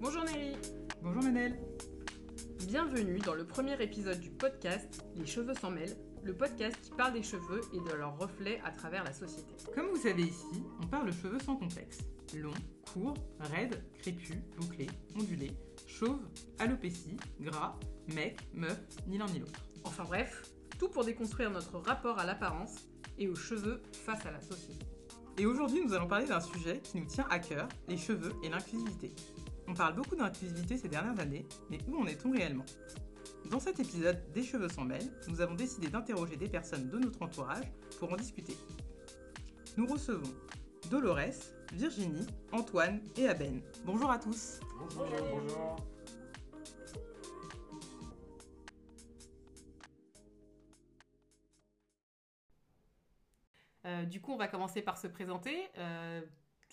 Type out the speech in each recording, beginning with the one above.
Bonjour Nelly Bonjour Manel Bienvenue dans le premier épisode du podcast Les cheveux s'en mêlent, le podcast qui parle des cheveux et de leurs reflets à travers la société. Comme vous savez ici, on parle de cheveux sans complexe. Long, court, raide, crépus, bouclé, ondulé, chauve, alopécie, gras, mec, meuf, ni l'un ni l'autre. Enfin bref, tout pour déconstruire notre rapport à l'apparence et aux cheveux face à la société. Et aujourd'hui, nous allons parler d'un sujet qui nous tient à cœur, les cheveux et l'inclusivité. On parle beaucoup d'inclusivité ces dernières années, mais où en est-on réellement? Dans cet épisode des cheveux sans mêlent, nous avons décidé d'interroger des personnes de notre entourage pour en discuter. Nous recevons Dolores, Virginie, Antoine et Aben. Bonjour à tous. Bonjour. Bonjour. Euh, du coup, on va commencer par se présenter, euh,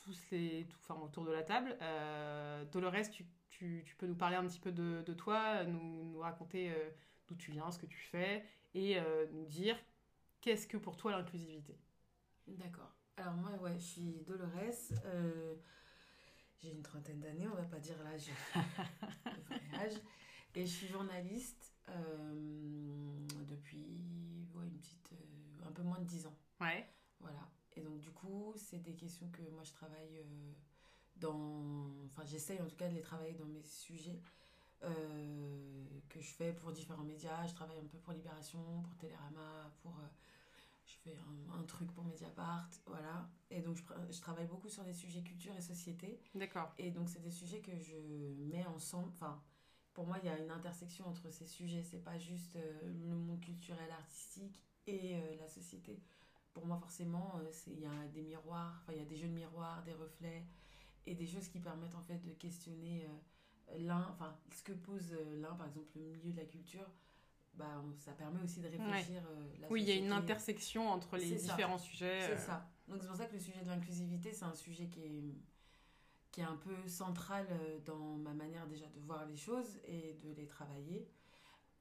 tous les, tout, enfin, autour de la table. Euh, Dolores, tu, tu, tu, peux nous parler un petit peu de, de toi, nous, nous raconter euh, d'où tu viens, ce que tu fais, et euh, nous dire qu'est-ce que pour toi l'inclusivité D'accord. Alors moi, ouais, je suis Dolores. euh, j'ai une trentaine d'années, on va pas dire l'âge. Et je suis journaliste euh, depuis ouais, une petite, euh, un peu moins de 10 ans. Ouais. Voilà. Et donc du coup, c'est des questions que moi je travaille euh, dans... Enfin, j'essaye en tout cas de les travailler dans mes sujets euh, que je fais pour différents médias. Je travaille un peu pour Libération, pour Télérama, pour... euh, je fais un, un truc pour Mediapart, voilà. Et donc je, travaille beaucoup sur des sujets culture et société. D'accord. Et donc, c'est des sujets que je mets ensemble. Enfin, pour moi, il y a une intersection entre ces sujets. C'est pas juste euh, le monde culturel, artistique et la société. Pour moi, forcément, euh, il y a des miroirs, enfin, il y a des jeux de miroirs, des reflets et des choses qui permettent en fait de questionner euh, l'un, enfin, ce que pose euh, l'un, par exemple, le milieu de la culture. Bah, on- ça permet aussi de réfléchir euh, la Oui, il y a une intersection entre les ça. différents sujets. C'est ça. Donc c'est pour ça que le sujet de l'inclusivité, c'est un sujet qui est, qui est un peu central dans ma manière déjà de voir les choses et de les travailler.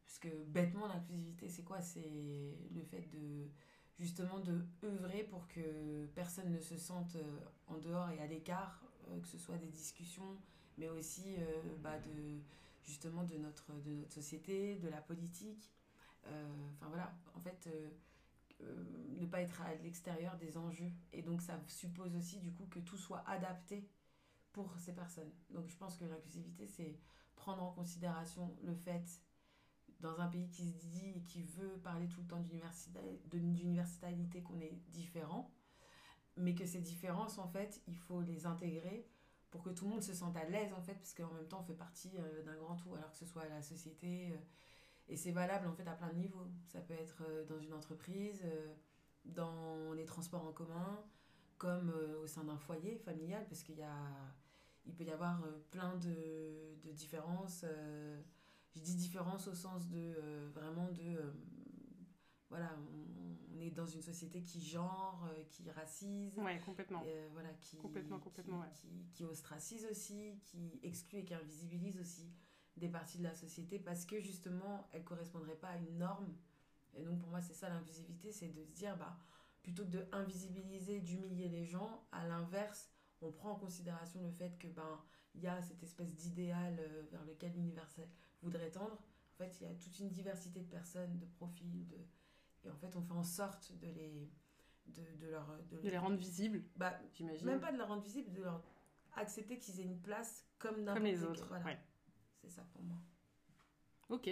Parce que bêtement, l'inclusivité, c'est quoi? C'est le fait de justement de œuvrer pour que personne ne se sente euh, en dehors et à l'écart, euh, que ce soit des discussions, mais aussi euh, bah, de justement de notre, de notre société, de la politique. Enfin voilà, en fait, ne pas être à l'extérieur des enjeux. Et donc ça suppose aussi du coup que tout soit adapté pour ces personnes. Donc je pense que l'inclusivité, c'est prendre en considération le fait, dans un pays qui se dit et qui veut parler tout le temps d'universalité, qu'on est différent, mais que ces différences, en fait, il faut les intégrer pour que tout le monde se sente à l'aise, en fait, parce qu'en même temps, on fait partie euh, d'un grand tout, alors que ce soit la société. euh, et c'est valable, en fait, à plein de niveaux. Ça peut être euh, dans une entreprise, dans les transports en commun, comme au sein d'un foyer familial, parce qu'il y a, il peut y avoir plein de différences. Je dis différences au sens de euh, vraiment de. euh, voilà, on, on est dans une société qui genre, euh, qui racise, Ouais, complètement. voilà, qui, Complètement, complètement, ouais. qui, ostracise aussi, qui exclut et qui invisibilise aussi des parties de la société parce que justement, elles ne correspondraient pas à une norme. Et donc pour moi, c'est ça l'inclusivité, c'est de se dire, bah, plutôt que de invisibiliser, d'humilier les gens, à l'inverse, on prend en considération le fait que ben il y a cette espèce d'idéal vers lequel l'univers voudrait tendre. En fait, il y a toute une diversité de personnes, de profils, de... et en fait, on fait en sorte de les de, de leur de, De les rendre visibles, bah, j'imagine. même pas de la rendre visible, de leur accepter qu'ils aient une place comme n'importe Comme les autres. Voilà, ouais. c'est ça pour moi. Ok.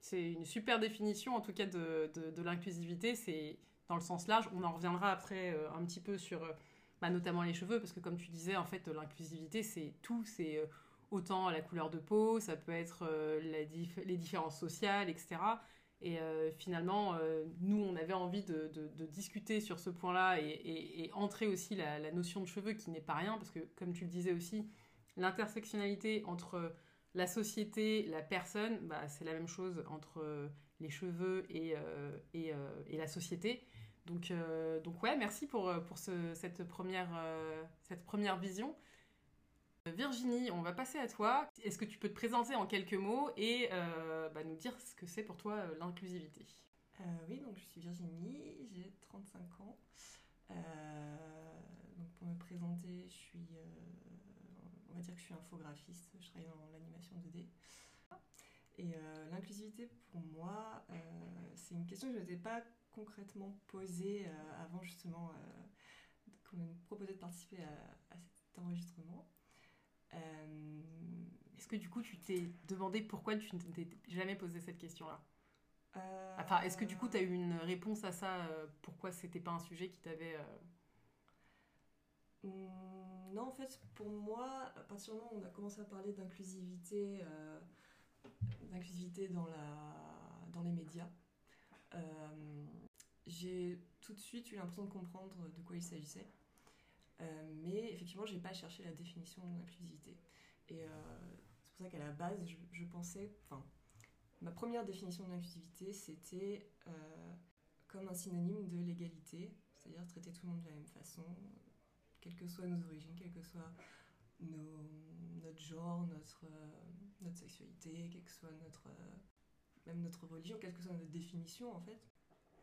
C'est une super définition, en tout cas, de, de, de l'inclusivité. C'est dans le sens large. On en reviendra après euh, un petit peu sur euh, bah, notamment les cheveux, parce que comme tu disais, en fait, l'inclusivité, c'est tout. C'est euh, autant la couleur de peau, ça peut être euh, les différences sociales, etc. Et euh, finalement, euh, nous, on avait envie de, discuter sur ce point-là et, entrer aussi la, la notion de cheveux qui n'est pas rien, parce que comme tu le disais aussi, l'intersectionnalité entre la société, la personne, bah, c'est la même chose entre les cheveux et, la société. Donc, donc ouais, merci pour, pour ce- cette, première, cette première vision. Virginie, on va passer à toi. Est-ce que tu peux te présenter en quelques mots et euh, bah, nous dire ce que c'est pour toi euh, l'inclusivité? Euh, oui, donc je suis Virginie, j'ai 35 ans. Donc pour me présenter, je suis on va dire que je suis infographiste, je travaille dans l'animation 2D. Et l'inclusivité, pour moi, c'est une question que je n'étais pas concrètement posée avant justement qu'on me proposait de participer à, cet enregistrement. Est-ce que du coup tu t'es demandé pourquoi tu ne t'es jamais posé cette question-là? Enfin, est-ce que du coup tu as eu une réponse à ça Pourquoi c'était pas un sujet qui t'avait Hum, non, en fait, pour moi, à partir du moment où on a commencé à parler d'inclusivité, euh, d'inclusivité dans, la, dans les médias, euh, j'ai tout de suite eu l'impression de comprendre de quoi il s'agissait. Euh, mais effectivement, j'ai pas cherché la définition de l'inclusivité. Et c'est pour ça qu'à la base, je, pensais, enfin, ma première définition de l'inclusivité, c'était comme un synonyme de l'égalité, c'est-à-dire traiter tout le monde de la même façon, quelles que soient nos origines, quel que soit notre genre, notre, notre sexualité, quelle que soit notre, même notre religion, quelle que soit notre définition en fait.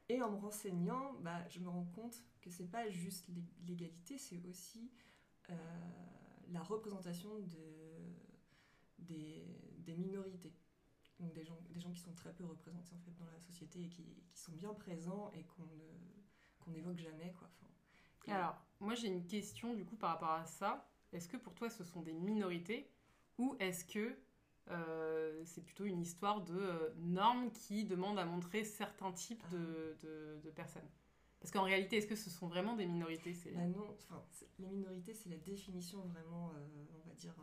Et en me renseignant, bah, je me rends compte que c'est pas juste l'égalité, c'est aussi euh, la représentation de, des, minorités. Donc des gens, des gens qui sont très peu représentés en fait dans la société et qui, sont bien présents et qu'on qu'on n'évoque jamais. Quoi. Alors, moi j'ai une question du coup par rapport à ça. Est-ce que pour toi ce sont des minorités ou est-ce que euh, c'est plutôt une histoire de euh, normes qui demandent à montrer certains types de, de, personnes Parce qu'en réalité, est-ce que ce sont vraiment des minorités bah Non, enfin, les minorités c'est la définition vraiment, euh, on va dire,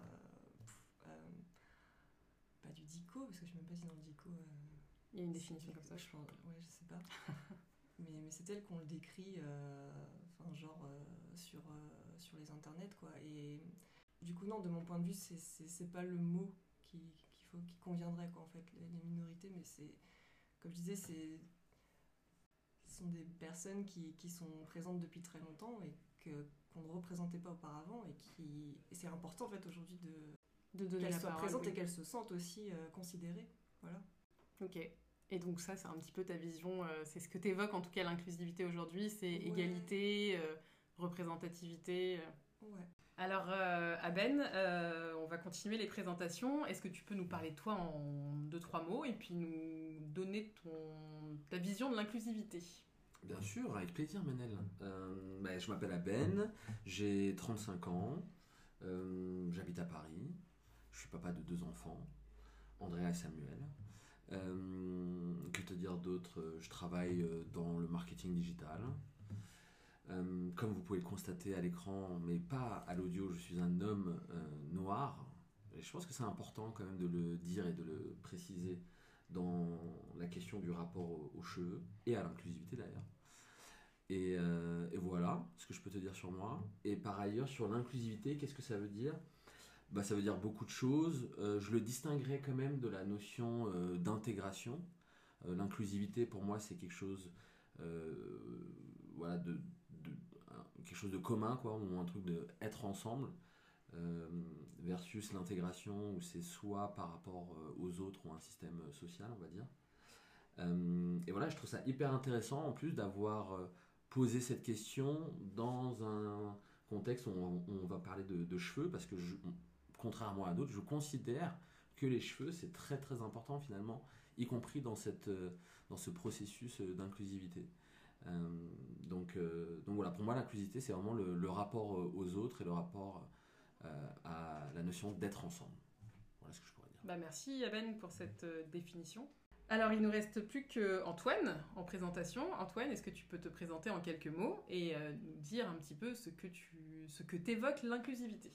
pas du DICO, parce que je ne sais même pas si dans le DICO... Il y a une définition comme ça. Je pense, ouais, je sais pas. mais, mais c'est tel qu'on le décrit genre euh, sur, sur les internets, quoi. Et du coup, non, de mon point de vue, c'est pas le mot qui, faut, qui conviendrait, quoi, en fait, les, minorités, mais c'est, comme je disais, c'est ce sont des personnes qui, qui, sont présentes depuis très longtemps et que qu'on ne représentait pas auparavant et qui et c'est important en fait aujourd'hui de, de qu'elles soient présentes et qu'elles se sentent aussi euh, considérées voilà ok et donc ça, c'est un petit peu ta vision, euh, c'est ce que tu évoques en tout cas l'inclusivité aujourd'hui, c'est égalité, euh, représentativité. Euh. Ouais. Alors Aben, on va continuer les présentations. Est-ce que tu peux nous parler de toi en deux, trois mots et puis nous donner ton, ta vision de l'inclusivité? Bien sûr, avec plaisir Manel. Bah, je m'appelle Aben, j'ai 35 ans, j'habite à Paris, je suis papa de deux enfants, Andrea et Samuel. Euh, que te dire d'autre? Je travaille euh, dans le marketing digital. Euh, comme vous pouvez le constater à l'écran, mais pas à l'audio, je suis un homme noir. Et je pense que c'est important quand même de le dire et de le préciser dans la question du rapport aux, cheveux et à l'inclusivité d'ailleurs. Et, et, voilà ce que je peux te dire sur moi. Et par ailleurs, sur l'inclusivité, qu'est-ce que ça veut dire? Bah, ça veut dire beaucoup de choses. Euh, je le distinguerais quand même de la notion euh, d'intégration. Euh, l'inclusivité, pour moi, c'est quelque chose, voilà, de, quelque chose de commun, quoi, ou un truc de être ensemble, versus l'intégration, où c'est soit par rapport aux autres ou un système social, on va dire. et voilà, je trouve ça hyper intéressant, en plus, d'avoir posé cette question dans un contexte où on, va parler de, cheveux, parce que contrairement à d'autres, je considère que les cheveux, c'est très très important finalement, y compris dans, cette, euh, dans ce processus euh, d'inclusivité. Euh, donc, donc voilà, pour moi, l'inclusivité, c'est vraiment le, rapport aux autres et le rapport à la notion d'être ensemble. Voilà ce que je pourrais dire. Bah merci Yaben pour cette définition. Alors, il nous reste plus que Antoine en présentation. Antoine, est-ce que tu peux te présenter en quelques mots et nous dire un petit peu ce que tu ce que t'évoques l'inclusivité?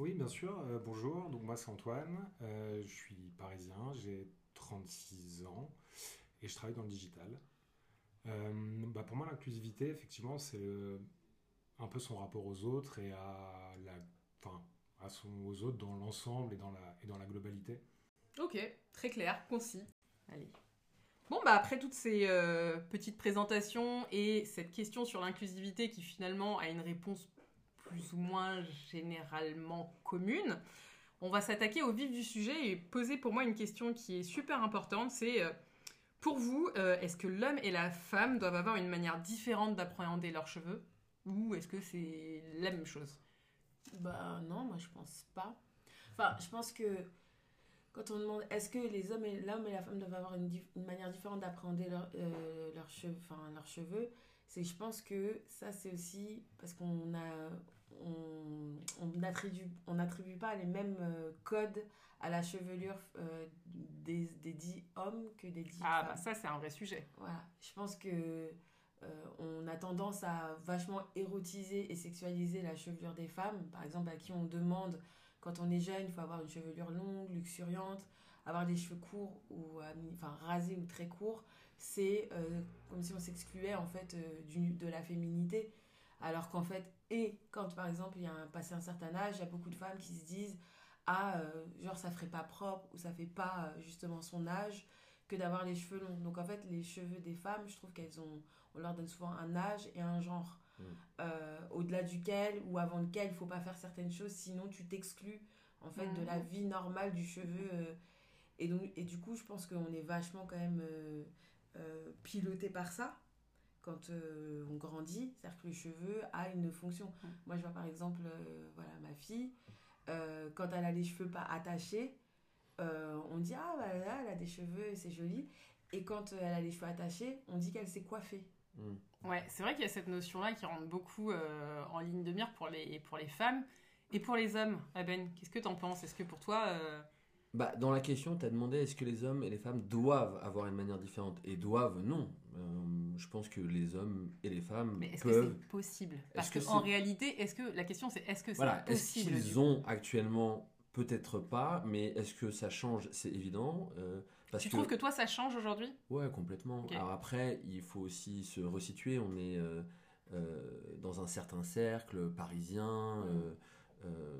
Oui, bien sûr. Euh, bonjour, donc moi c'est Antoine, euh, je suis parisien, j'ai 36 ans et je travaille dans le digital. Euh, bah pour moi l'inclusivité, effectivement, c'est un peu son rapport aux autres et à enfin, à son, aux autres dans l'ensemble et, dans la, et dans la globalité. Ok, très clair, concis. Allez. Bon, bah après toutes ces petites présentations et cette question sur l'inclusivité qui finalement a une réponse plus ou moins généralement commune. On va s'attaquer au vif du sujet et poser pour moi une question qui est super importante, c'est euh, pour vous, euh, est-ce que l'homme et la femme doivent avoir une manière différente d'appréhender leurs cheveux? Ou est-ce que c'est la même chose? Bah non, moi je pense pas. Enfin, je pense que quand on demande est-ce que les hommes et l'homme et la femme doivent avoir une, manière différente d'appréhender euh, leurs cheveux, c'est je pense que ça c'est aussi parce qu'on a on n'attribue on pas les mêmes euh, codes à la chevelure euh, des, des dits hommes que des dits Ah, femmes. bah ça, c'est un vrai sujet. Voilà, je pense que euh, on a tendance à vachement érotiser et sexualiser la chevelure des femmes. Par exemple, à qui on demande, quand on est jeune, il faut avoir une chevelure longue, luxuriante, avoir des cheveux courts ou enfin rasés ou très courts. C'est euh, comme si on s'excluait en fait du, de la féminité. Alors qu'en fait, et quand par exemple il y a un, passé un certain âge, il y a beaucoup de femmes qui se disent ah euh, genre ça ferait pas propre ou ça fait pas euh, justement son âge que d'avoir les cheveux longs. Donc en fait, les cheveux des femmes, je trouve qu'elles ont, on leur donne souvent un âge et un genre, Mm. euh, au-delà duquel ou avant lequel il faut pas faire certaines choses, sinon tu t'exclus en fait de la Mhm. vie normale du cheveu. euh, et, donc, et du coup, je pense qu'on est vachement quand même euh, euh, piloté par ça quand euh, on grandit, c'est-à-dire que le cheveu a une fonction. Moi, je vois par exemple, euh, voilà, ma fille, euh, quand elle a les cheveux pas attachés, euh, on dit ah bah là, elle a des cheveux et c'est joli. Et quand euh, elle a les cheveux attachés, on dit qu'elle s'est coiffée. Mm. Ouais, c'est vrai qu'il y a cette notion-là qui rentre beaucoup euh, en ligne de mire pour les, pour les femmes et pour les hommes. Aben, qu'est-ce que t'en penses? Est-ce que pour toi... euh, Bah, dans la question, tu as demandé est-ce que les hommes et les femmes doivent avoir une manière différente? Et doivent, non. Euh, je pense que les hommes et les femmes Mais est-ce que c'est possible? Parce Est-ce que qu'en c'est- réalité, est-ce que la question c'est est-ce que c'est Voilà, est-ce possible? du qu'ils ont actuellement Peut-être pas, mais est-ce que ça change? C'est évident. euh, parce Tu que... trouves que toi ça change aujourd'hui? Ouais, complètement. Alors après, il faut aussi se resituer. On est euh, euh, dans un certain cercle parisien, euh,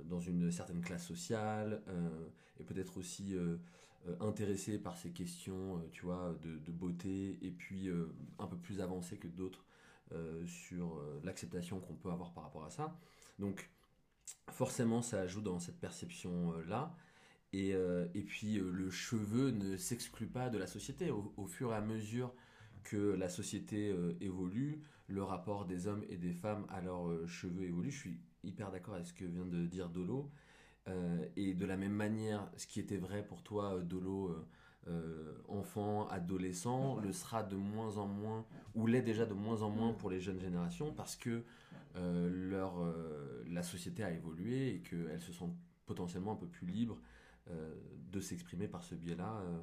dans une certaine classe sociale, et peut-être aussi euh, intéressé par ces questions, euh, tu vois, de, beauté, et puis euh, un peu plus avancé que d'autres sur l'acceptation qu'on peut avoir par rapport à ça. Donc, forcément, ça ajoute dans cette perception-là. Et, et puis le cheveu ne s'exclut pas de la société. Au, fur et à mesure que la société évolue, le rapport des hommes et des femmes à leurs cheveux évolue. Je suis hyper d'accord avec ce que vient de dire Dolo. Euh, et de la même manière, ce qui était vrai pour toi, euh, Dolo, euh, enfant, adolescent, le sera de moins en moins, ou l'est déjà de moins en moins pour les jeunes générations, parce que euh, leur, euh, la société a évolué et qu'elles se sentent potentiellement un peu plus libres euh, de s'exprimer par ce biais-là euh,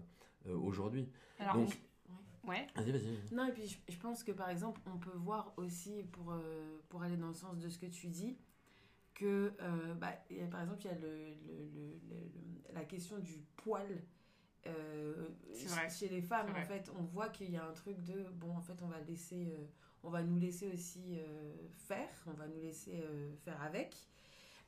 euh, aujourd'hui. Alors, Donc- ouais. Vas-y, vas-y. Non, et puis je, je pense que par exemple, on peut voir aussi, pour, euh, pour aller dans le sens de ce que tu dis, que euh, bah, a- par exemple, il y a le, la question du poil. euh, vrai. chez les femmes, en fait, on voit qu'il y a un truc de bon, en fait, on va laisser, euh, on va nous laisser aussi faire, on va nous laisser faire avec.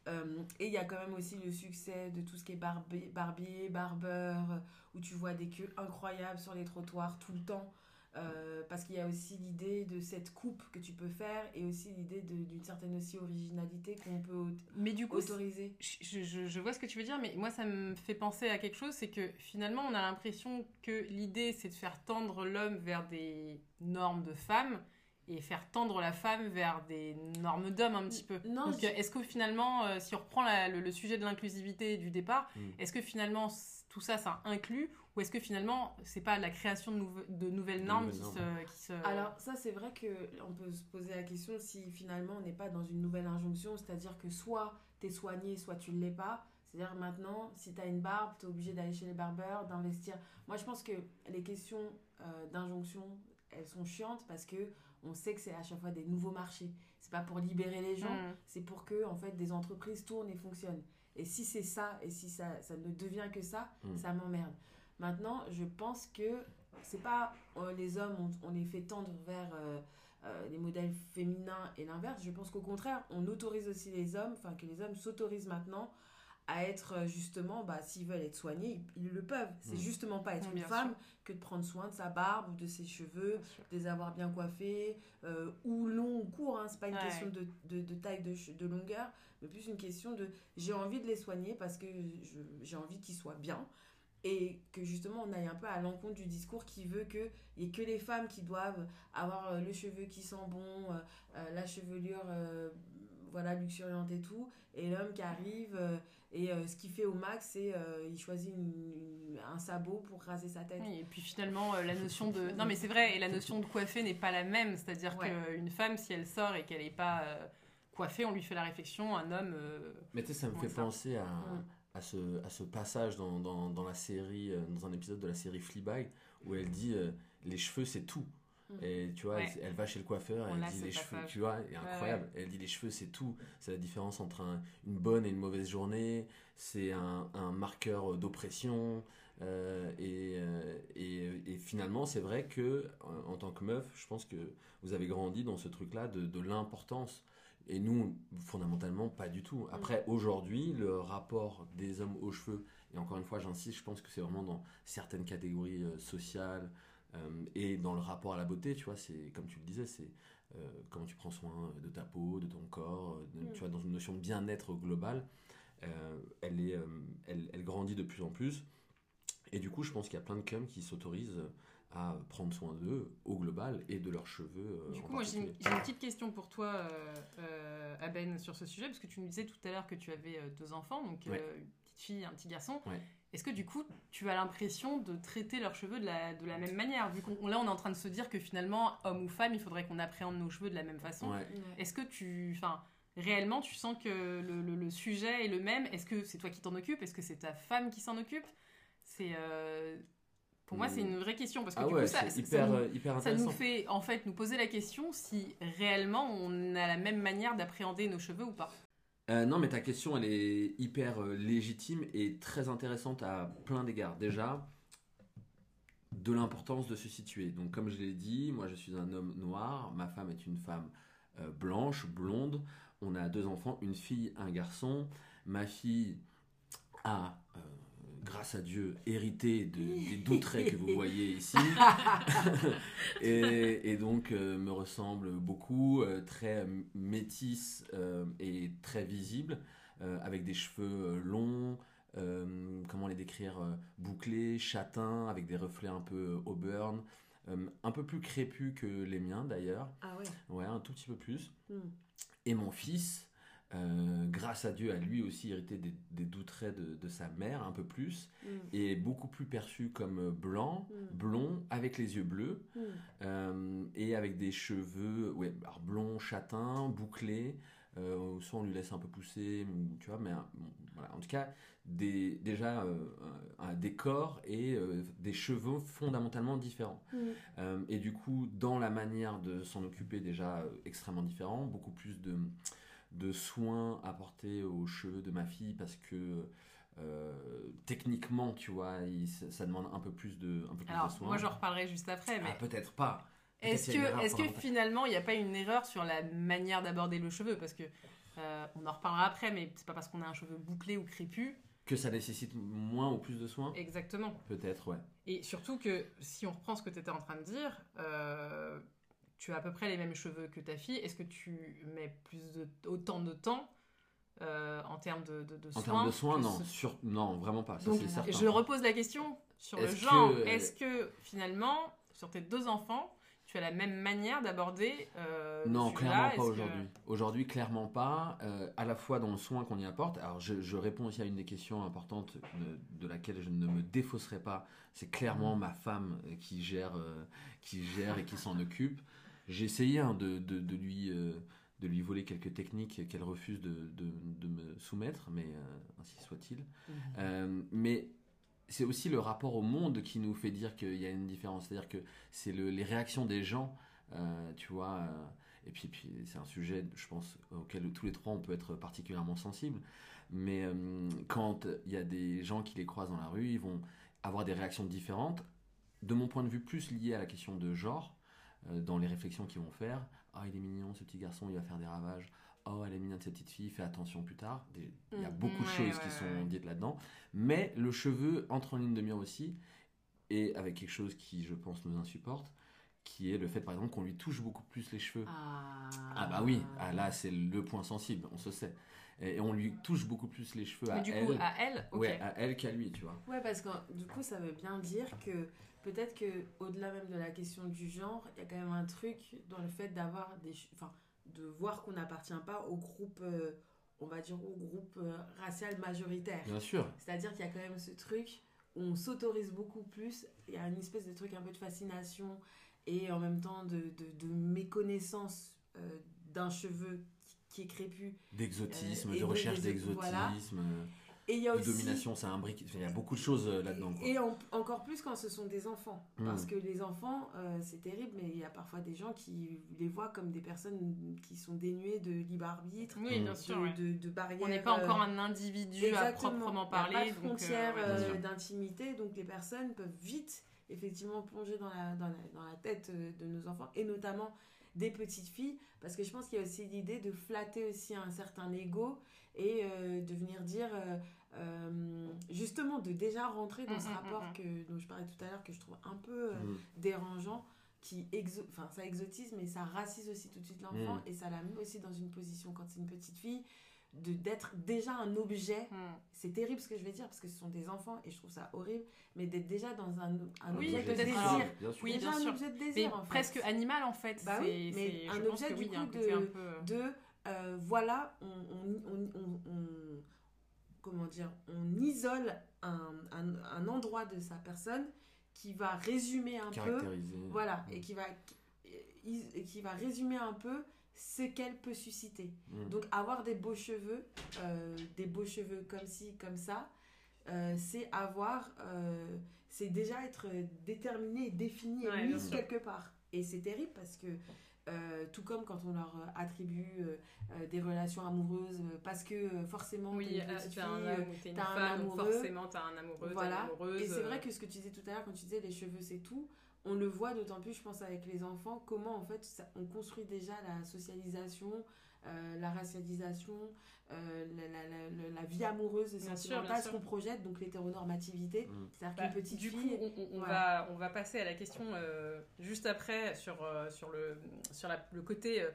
Euh, et il y a quand même aussi le succès de tout ce qui est barbier, barbier barbeur, où tu vois des queues incroyables sur les trottoirs tout le temps. Euh, parce qu'il y a aussi l'idée de cette coupe que tu peux faire et aussi l'idée d'une certaine aussi originalité qu'on peut Mais du coup, autoriser. je, je- je vois ce que tu veux dire, mais moi ça me fait penser à quelque chose, c'est que finalement on a l'impression que l'idée c'est de faire tendre l'homme vers des normes de femme et faire tendre la femme vers des normes d'homme un petit peu. Non, Donc je- est-ce que finalement, euh, si on reprend la- le, le sujet de l'inclusivité du départ, Mm. est-ce que finalement tout ça ça inclut ou est-ce que finalement c'est pas la création de, nouve- de nouvelles De normes, nouvelles qui, normes. Se, qui se... Alors ça c'est vrai que on peut se poser la question si finalement on n'est pas dans une nouvelle injonction, c'est-à-dire que soit tu es soigné, soit tu ne l'es pas. C'est-à-dire maintenant, si tu as une barbe, tu es obligé d'aller chez les barbeurs, d'investir. Moi je pense que les questions euh, d'injonction, elles sont chiantes parce que on sait que c'est à chaque fois des nouveaux marchés. C'est pas pour libérer les gens, Mm. c'est pour que en fait des entreprises tournent et fonctionnent. Et si c'est ça, et si ça, ça ne devient que ça, Mm. ça m'emmerde. Maintenant, je pense que c'est pas euh, les hommes, on, on les fait tendre vers euh, euh, les modèles féminins et l'inverse. Je pense qu'au contraire, on autorise aussi les hommes, enfin que les hommes s'autorisent maintenant à être euh, justement, bah, s'ils veulent être soignés, ils, ils le peuvent. C'est Mm. justement pas être une femme que de prendre soin de sa barbe ou de ses cheveux, de les avoir bien coiffés, euh, ou long ou court, hein, c'est pas une Ouais. question de, de, de taille, de, de longueur, mais plus une question de j'ai envie de les soigner parce que je- j'ai envie qu'ils soient bien. Et que justement on aille un peu à l'encontre du discours qui veut qu'il n'y ait que les femmes qui doivent avoir euh, le cheveu qui sent bon, euh, euh, la chevelure euh, voilà, luxuriante et tout, et l'homme qui arrive, euh, et euh, ce qu'il fait au max, c'est euh, il choisit une- une- un sabot pour raser sa tête. Oui, et puis finalement, euh, la notion de. Non, mais c'est vrai, et la notion de coiffer n'est pas la même. C'est-à-dire Ouais. qu'une femme, si elle sort et qu'elle n'est pas euh, coiffée, on lui fait la réflexion. Un homme. euh, Mais tu sais, ça me fait ça. penser à. À, ce, à ce passage dans, dans, dans la série, euh, dans un épisode de la série Fleabag, où elle dit euh, les cheveux c'est tout. Mm. Et tu vois, Ouais. elle, elle va chez le coiffeur, elle dit les cheveux, passage. tu vois, et incroyable. Elle dit les cheveux c'est tout. C'est la différence entre un- une bonne et une mauvaise journée. C'est un, un marqueur d'oppression. euh, et, et, et finalement, c'est vrai que en tant que meuf, je pense que vous avez grandi dans ce truc-là de, de l'importance. Et nous, fondamentalement, pas du tout. Après, aujourd'hui, le rapport des hommes aux cheveux, et encore une fois, j'insiste, je pense que c'est vraiment dans certaines catégories euh, sociales euh, et dans le rapport à la beauté, tu vois, c'est comme tu le disais, c'est euh, comment tu prends soin de ta peau, de ton corps, de- Mm. tu vois, dans une notion de bien-être global, elle, est, elle, elle grandit de plus en plus. Et du coup, je pense qu'il y a plein de cums qui s'autorisent à prendre soin d'eux au global et de leurs cheveux. euh, Du coup, moi, j'ai une, petite question pour toi, euh, euh, Aben, sur ce sujet, parce que tu nous disais tout à l'heure que tu avais deux enfants, donc Ouais. euh, une petite fille et un petit garçon. Ouais. Est-ce que du coup, tu as l'impression de traiter leurs cheveux de la, de la même manière Vu qu'on là, on est en train de se dire que finalement, homme ou femme, il faudrait qu'on appréhende nos cheveux de la même façon. Ouais. Est-ce que tu, enfin, réellement, tu sens que le, le- le sujet est le même? Est-ce que c'est toi qui t'en occupe Est-ce que c'est ta femme qui s'en occupe? C'est, euh, pour moi, Hmm. c'est une vraie question parce que Ah du ouais, coup, ça, c'est ça hyper, nous- euh, hyper ça nous fait en fait nous poser la question si réellement on a la même manière d'appréhender nos cheveux ou pas. Euh, non, mais ta question, elle est hyper euh, légitime et très intéressante à plein d'égards. Déjà, de l'importance de se situer. Donc, comme je l'ai dit, moi, je suis un homme noir, ma femme est une femme euh, blanche, blonde. On a deux enfants, une fille, un garçon. Ma fille a, euh, grâce à Dieu, hérité de- des doux traits que vous voyez ici. et, et donc euh, me ressemble beaucoup, euh, très métisse euh, et très visible, avec des cheveux longs, comment les décrire, bouclés, châtains, avec des reflets un peu auburn, un peu plus crépus que les miens d'ailleurs, Ah ouais. ouais, un tout petit peu plus. Mm. Et mon fils, euh, grâce à Dieu, a lui aussi hérité des, des doux traits de, de sa mère, un peu plus, Mm. et beaucoup plus perçu comme blanc, Mm. blond, avec les yeux bleus. Mm. Euh, et avec des cheveux ouais, alors blonds, châtains, bouclés. Euh, soit on lui laisse un peu pousser, ou- tu vois, mais euh, bon, voilà. en tout cas, des, déjà euh, un, un décor et euh, des cheveux fondamentalement différents. Euh, et du coup, dans la manière de s'en occuper, déjà euh, extrêmement différent, beaucoup plus de, de soins apportés aux cheveux de ma fille parce que euh, techniquement, tu vois, il- ça, demande un peu plus de, un peu plus de Alors soins. moi j'en reparlerai juste après, mais Ah, peut-être pas. Est-ce que, erreur est-ce que finalement il n'y a pas une erreur sur la manière d'aborder le cheveu? Parce que euh, on en reparlera après, mais c'est pas parce qu'on a un cheveu bouclé ou crépus. Que ça nécessite moins ou plus de soins? Exactement. Peut-être, ouais. Et surtout que si on reprend ce que tu étais en train de dire, euh, tu as à peu près les mêmes cheveux que ta fille. Est-ce que tu mets plus de, autant de temps euh, en termes de, de, de En soins termes de soins, non. ce- Sur... Non, vraiment pas. Ça, Donc, certain. je repose la question sur le genre. que- Est-ce que finalement, sur tes deux enfants, tu as la même manière d'aborder euh, Non, clairement pas que- aujourd'hui. Aujourd'hui, clairement pas. euh, à la fois dans le soin qu'on y apporte. Alors, je, je réponds aussi à une des questions importantes de, de laquelle je ne me défausserai pas. C'est clairement ma femme euh, qui gère, euh, qui gère et qui s'en occupe. J'ai essayé hein, de, de, de lui, euh, de lui voler quelques techniques qu'elle refuse de, me soumettre, mais euh, ainsi soit-il. Mhm. Euh, mais c'est aussi le rapport au monde qui nous fait dire qu'il y a une différence. C'est-à-dire que c'est le- les réactions des gens, tu vois. et puis, puis c'est un sujet, je pense, auquel tous les trois on peut être particulièrement sensible. Mais quand il y a des gens qui les croisent dans la rue, ils vont avoir des réactions différentes. De mon point de vue, plus liées à la question de genre, dans les réflexions qu'ils vont faire. Ah, il est mignon, ce petit garçon, il va faire des ravages. Oh, elle est mignonne, cette petite fille, fais attention plus tard. Des- Il y a Mm. beaucoup de Ouais, choses ouais, qui sont dites là-dedans. Mais le cheveu entre en ligne de mire aussi, et avec quelque chose qui, je pense, nous insupporte, qui est le fait, par exemple, qu'on lui touche beaucoup plus les cheveux. Ah, Ah bah oui, ah, là c'est le point sensible, on se sait. Et, et on lui touche beaucoup plus les cheveux Mais à du elle, coup, à elle, ok. ouais, à elle qu'à lui, tu vois. Ouais, parce que du coup, ça veut bien dire que peut-être que au-delà même de la question du genre, il y a quand même un truc dans le fait d'avoir des, enfin, de voir qu'on n'appartient pas au groupe, euh, on va dire au groupe euh, racial majoritaire. Bien sûr. C'est-à-dire qu'il y a quand même ce truc où on s'autorise beaucoup plus. Il y a une espèce de truc un peu de fascination et en même temps de, de, de méconnaissance euh, d'un cheveu qui, qui est crépu. D'exotisme, de recherche d'exotisme, voilà. Euh, Et il y a de aussi. domination, ça imbrique. Il y a beaucoup de choses euh, là-dedans. quoi. Et en- encore plus quand ce sont des enfants. Mm. Parce que les enfants, euh, c'est terrible, mais il y a parfois des gens qui les voient comme des personnes qui sont dénuées de libre arbitre, Oui, bien sûr. de, ouais. de, de barrières. On n'est pas euh, encore un individu à proprement Il y a parler. pas de donc, euh, frontière ouais, bien euh, sûr. d'intimité, donc les personnes peuvent vite, effectivement, plonger dans la, dans la, dans la tête euh, de nos enfants, et notamment des petites filles, parce que je pense qu'il y a aussi l'idée de flatter aussi un certain ego et euh, de venir dire, euh, euh, justement, de déjà rentrer dans Mm, ce mm, rapport mm. que, dont je parlais tout à l'heure, que je trouve un peu dérangeant, qui exo enfin, ça exotise, mais ça racise aussi tout de suite l'enfant, et ça la met aussi dans une position, quand c'est une petite fille, d'être déjà un objet Hmm. c'est terrible ce que je vais dire parce que ce sont des enfants et je trouve ça horrible, mais d'être déjà dans un, un Oui, objet de désir. alors, bien sûr. oui, déjà bien un sûr. objet de Mais désir en fait. presque animal en fait. Bah oui, C'est- mais un objet du oui, coup de- un peu. euh, De euh, voilà, on, on, on, on- on- comment dire, on isole un, un, un endroit de sa personne qui va résumer un peu, voilà, Mm. et qui va et qui va résumer un peu ce qu'elle peut susciter. Mm. Donc avoir des beaux cheveux, euh, des beaux cheveux comme ci, comme ça, euh, c'est avoir, euh, c'est déjà être déterminé, défini et Ouais, mis quelque part. Et c'est terrible parce que euh, tout comme quand on leur attribue euh, euh, des relations amoureuses parce que forcément t'es Oui, une petite t'es un fille, homme euh, une t'as un femme, amoureux. forcément t'as un amoureux, voilà. une amoureuse. Et c'est vrai que ce que tu disais tout à l'heure quand tu disais les cheveux c'est tout, on le voit d'autant plus je pense avec les enfants comment en fait ça- on construit déjà la socialisation, euh, la racialisation, euh, la, la- la- la- la vie amoureuse et sentimentale, ce qu'on projette, donc l'hétéronormativité. Mm. C'est-à-dire Bah, qu'une petite du fille... coup, on, on- on voilà. va, on va passer à la question euh, juste après sur, euh, sur, le, sur la- le côté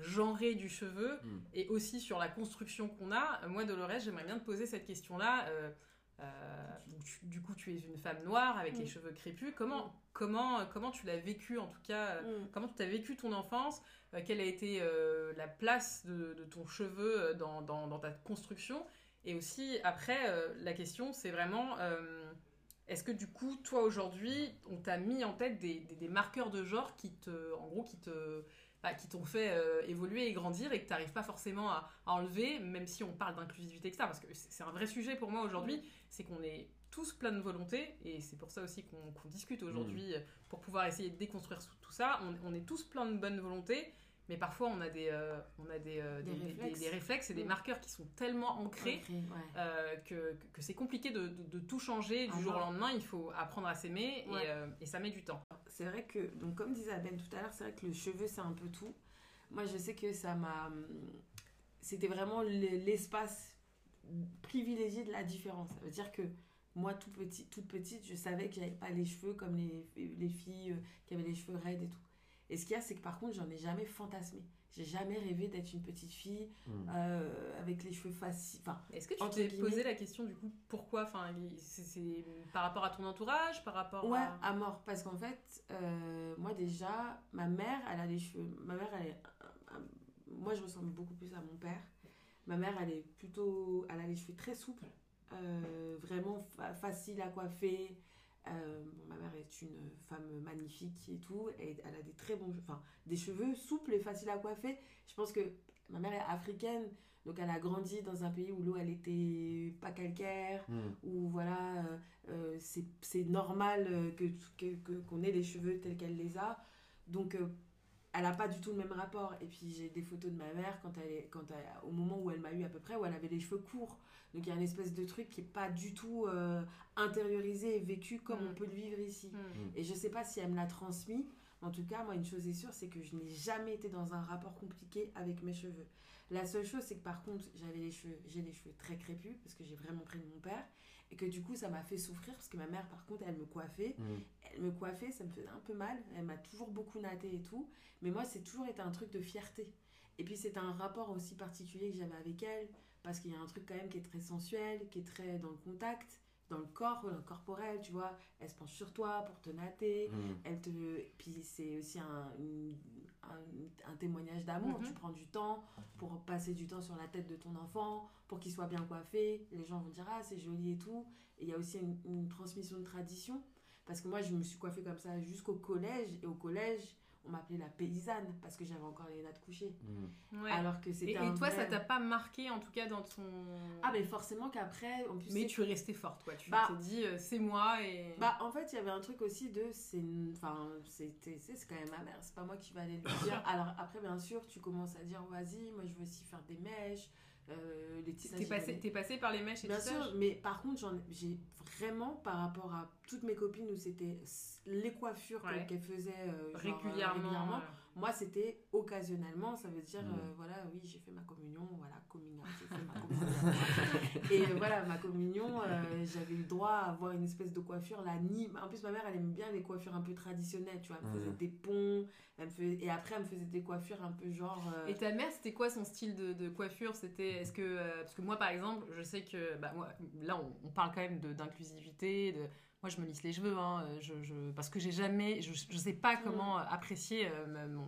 genré du cheveu Mm. et aussi sur la construction qu'on a. Moi, Dolores, j'aimerais bien te poser cette question-là. Euh, euh, tu- du coup, tu es une femme noire avec les Mm. cheveux crépus. Comment, comment, comment tu l'as vécu, en tout cas euh, Mm. Comment tu as vécu ton enfance Euh, Quelle a été euh, la place de, de ton cheveu euh, dans, dans- dans ta construction? Et aussi, après, euh, la question, c'est vraiment, euh, est-ce que du coup, toi, aujourd'hui, on t'a mis en tête des, des- des marqueurs de genre qui te, en gros, qui te... bah, qui t'ont fait euh, évoluer et grandir et que tu n'arrives pas forcément à, à enlever, même si on parle d'inclusivité, etc. Parce que c'est un vrai sujet pour moi aujourd'hui, c'est qu'on est tous plein de volonté, et c'est pour ça aussi qu'on discute aujourd'hui, euh, pour pouvoir essayer de déconstruire tout ça. On, on est tous plein de bonne volonté, mais parfois on a des, euh, on a des, euh, Des réflexes. des réflexes et des Mm. marqueurs qui sont tellement ancrés Ancré, ouais. euh, que, que- que c'est compliqué de, de- de tout changer du Ah jour au lendemain. Il faut apprendre à s'aimer Ouais. et, euh, et ça met du temps. C'est vrai que, donc comme disait Ben tout à l'heure, c'est vrai que le cheveu, c'est un peu tout. Moi, je sais que ça m'a... C'était vraiment le- l'espace privilégié de la différence. Ça veut dire que moi, tout petit, toute petite, je savais que j'avais pas les cheveux comme les, les filles euh, qui avaient les cheveux raides et tout. Et ce qu'il y a, c'est que par contre, j'en ai jamais fantasmé. J'ai jamais rêvé d'être une petite fille Mm. euh, avec les cheveux faciles. Enfin, Est-ce que tu t'es guillemets. posé la question du coup pourquoi Enfin, c'est c'est par rapport à ton entourage, par rapport Ouais, à... à mort. Parce qu'en fait, euh, moi déjà, ma mère, elle a les cheveux. Ma mère, elle est. moi, je ressemble beaucoup plus à mon père. Ma mère, elle est plutôt. Elle a les cheveux très souples, euh, vraiment fa- facile à coiffer. Euh, bon, ma mère est une femme magnifique et tout. Et elle a des très bons. Enfin, des cheveux souples et faciles à coiffer. Je pense que ma mère est africaine. Donc, elle a grandi dans un pays où l'eau, elle était pas calcaire Mm. où voilà, euh, c'est normal que qu'on ait les cheveux tels qu'elle les a. Donc, elle n'a pas du tout le même rapport. Et puis, j'ai des photos de ma mère quand elle, est- quand elle- au moment où elle m'a eu à peu près, où elle avait les cheveux courts. Donc, il y a une espèce de truc qui n'est pas du tout euh, intériorisé et vécu comme Mm. on peut le vivre ici. Hmm. Et je sais pas si elle me l'a transmis. En tout cas, moi, une chose est sûre, c'est que je n'ai jamais été dans un rapport compliqué avec mes cheveux. La seule chose, c'est que par contre, j'avais les cheveux, j'ai les cheveux très crépus parce que j'ai vraiment pris de mon père et que du coup, ça m'a fait souffrir parce que ma mère, par contre, elle me coiffait. Mm. Elle me coiffait, ça me faisait un peu mal. Elle m'a toujours beaucoup natté et tout. Mais moi, c'est toujours été un truc de fierté. Et puis, c'est un rapport aussi particulier que j'avais avec elle parce qu'il y a un truc quand même qui est très sensuel, qui est très dans le contact, dans le corps, dans le corporel, tu vois. Elle se penche sur toi pour te natter Mm. elle te puis c'est aussi un, une- un, un témoignage d'amour. Mhm. Tu prends du temps pour passer du temps sur la tête de ton enfant, pour qu'il soit bien coiffé. Les gens vont dire ah c'est joli et tout. Et il y a aussi une, une transmission de tradition. Parce que moi, je me suis coiffée comme ça jusqu'au collège. Et au collège, on m'appelait la paysanne parce que j'avais encore les nattes couchées. Mm. Ouais. Alors que c'était et, toi, vrai- ça t'a pas marqué en tout cas dans ton. Ah, mais forcément qu'après, en plus, mais tu es restée forte, quoi. Tu Bah- t'es dit, euh, c'est moi et. Bah, en fait, il y avait un truc aussi de. c'est Enfin, c'était c'est c'est quand même ma mère, c'est pas moi qui vais aller lui dire. Alors, après, bien sûr, tu commences à dire vas-y, moi je veux aussi faire des mèches, euh, les tissages. T'es passé, t'es passé par les mèches et Bien tout ça sûr, mais par contre, j'en- j'ai vraiment, par rapport à toutes mes copines où c'était les coiffures Ouais. qu'elles faisaient euh, genre, euh, régulièrement. régulièrement, moi, c'était occasionnellement, ça veut dire, Mm. euh, voilà, oui, j'ai fait ma communion, voilà, coming out, j'ai fait ma communion. et euh, voilà, ma communion, euh, j'avais eu le droit à avoir une espèce de coiffure, la ni. En plus, ma mère, elle aime bien les coiffures un peu traditionnelles, tu vois, elle me faisait Mm. des ponts, elle me faisait... et après, elle me faisait des coiffures un peu genre. euh, Et ta mère, c'était quoi son style de, de coiffure? C'était, est-ce que, parce que moi, par exemple, je sais que, bah, moi, là, on, on parle quand même d'inclusivité. De, moi, je me lisse les cheveux, hein, je, je- parce que j'ai jamais, je, je sais pas comment euh, apprécier euh, ma- mon,